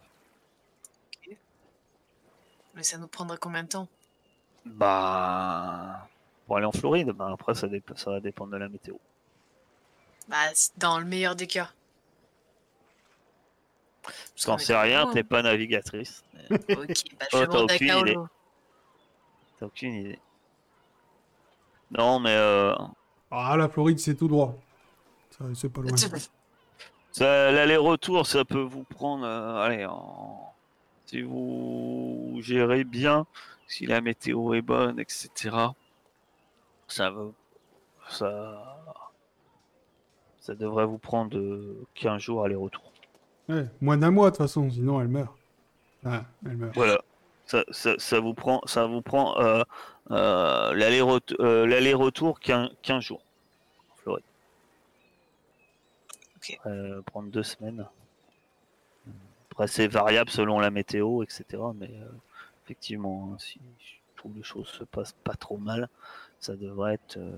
Mais ça nous prendrait combien de temps Bah, pour aller en Floride, bah après ça, ça va dépendre de la météo. Bah, dans le meilleur des cas. Parce T'en qu'on pas rien, t'es pas navigatrice. mais Ok, bah, je Oh, t'as aucune idée. T'as aucune idée. Non, mais euh, Ah, la Floride, c'est tout droit. Ça, c'est pas loin. ça- l'aller-retour, ça peut vous prendre. euh, allez, en- si vous gérez bien, si la météo est bonne, etc. Ça va, ça, ça devrait vous prendre euh, 15 jours aller-retour. Ouais, moins d'un mois, de toute façon, sinon elle meurt. Ah, elle meurt. Voilà. Ça, ça, ça vous prend, ça vous prend euh, euh, l'aller-retour, euh, l'aller-retour 15, 15 jours. en Floride. Euh, prendre deux semaines. Après, c'est variable selon la météo, etc. Mais euh, effectivement, hein, si toutes les choses se passent pas trop mal, ça devrait être euh,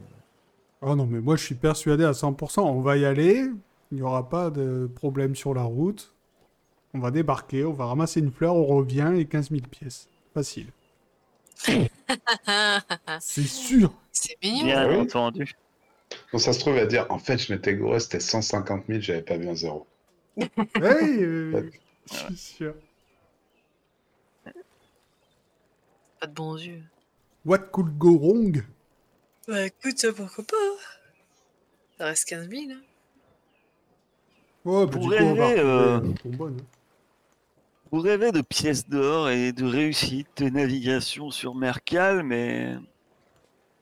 Oh non, mais moi je suis persuadé à 100%. On va y aller. Il n'y aura pas de problème sur la route. On va débarquer, on va ramasser une fleur, on revient et 15 000 pièces. Facile. C'est sûr. C'est mignon. Bien oui. entendu. Donc ça se trouve à dire, en fait, je m'étais gouré, c'était 150 000, j'avais pas vu un zéro. Oui. Je suis sûr. Pas de bons yeux. What could go wrong? Bah écoute, ça pourquoi pas? Ça reste 15 000. hein. Pour du coup, on va rêver, euh, retrouver. Vous rêvez de pièces d'or et de réussite, de navigation sur mer calme et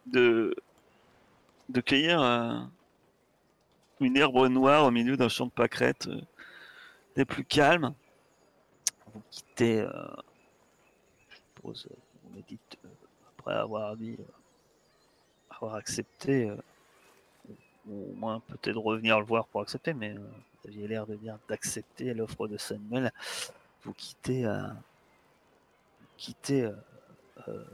de, de cueillir euh, une herbe noire au milieu d'un champ de pâquerettes euh, des plus calmes. Vous quittez, euh, je suppose, euh, vous me dites, euh, après avoir dit, avoir accepté, ou au moins peut-être revenir le voir pour accepter, mais vous aviez l'air de dire d'accepter l'offre de Samuel vous quittez, vous quittez euh,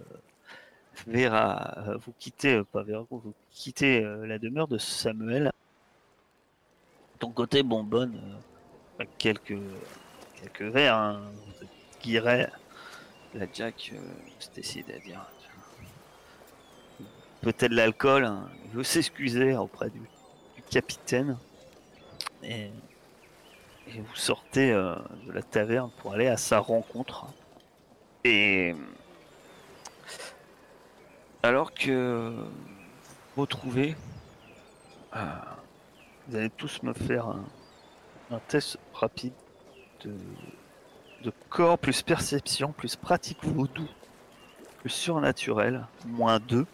vous quittez pas Vera, vous quittez euh, la demeure de Samuel. Ton côté bonbonne, quelques quelques verres, hein, guirait la Jack euh, se décide à dire peut-être l'alcool, hein, il veut s'excuser auprès du, du capitaine. Et et vous sortez euh, de la taverne pour aller à sa rencontre. Et alors que vous retrouvez, euh, vous allez tous me faire un, un test rapide de, de corps plus perception plus pratique vaudou plus surnaturel moins 2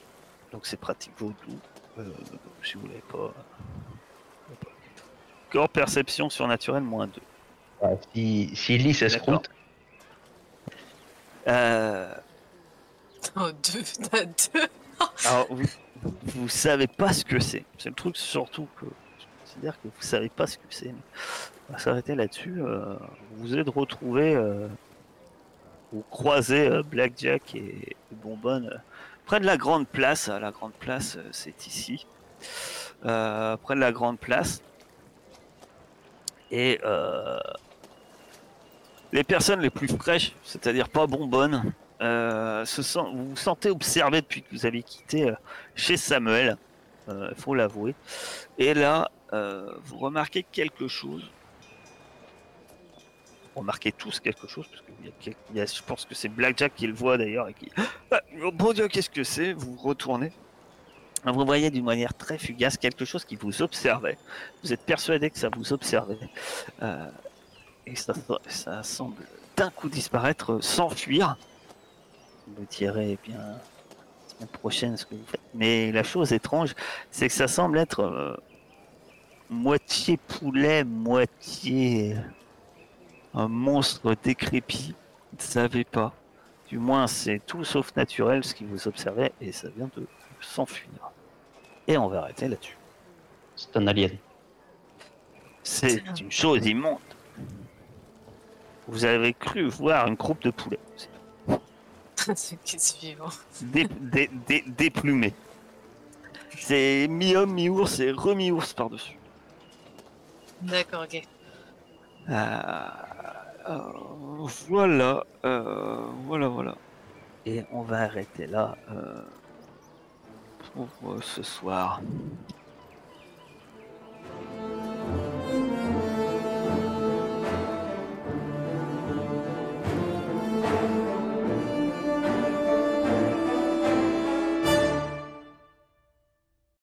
donc c'est pratique vaudou euh, si vous l'avez pas corps perception surnaturel moins 2 Si, si lit D'accord. s'escroute, Euh, Oh, deux, t'as deux. alors, vous, vous savez pas ce que c'est. C'est le truc surtout que je considère que vous savez pas ce que c'est. Va s'arrêter là-dessus. euh, vous êtes retrouvés, euh, vous croisez euh, Blackjack et, Bonbonne euh, près de la grande place. La grande place, c'est ici. Près de la grande place. Et les personnes les plus fraîches, c'est-à-dire pas sent- vous vous sentez observé depuis que vous avez quitté chez Samuel, il faut l'avouer. Et là, vous remarquez quelque chose. Remarquez tous quelque chose, parce que je pense que c'est Blackjack qui le voit d'ailleurs et qui. Ah, oh, bon Dieu, qu'est-ce que c'est? Vous retournez. Vous voyez d'une manière très fugace quelque chose qui vous observait. Vous êtes persuadé que ça vous observait. Euh, et ça, ça semble d'un coup disparaître, euh, s'enfuir. Vous direz bien la prochaine ce que vous faites. Mais la chose étrange, c'est que ça semble être euh, moitié poulet, moitié un monstre décrépit. Ne savez pas. Du moins, c'est tout sauf naturel ce qui vous observait et ça vient de s'enfuir. Et on va arrêter là-dessus. c'est un alien. C'est une chose immonde. Vous avez cru voir une groupe de poulets. C'est qui suivant. dé, dé, dé- déplumé. C'est mi-homme, mi-ours et remi-ours par-dessus. D'accord, ok. Euh, euh, voilà, euh, voilà, voilà. Et on va arrêter là pour ce soir.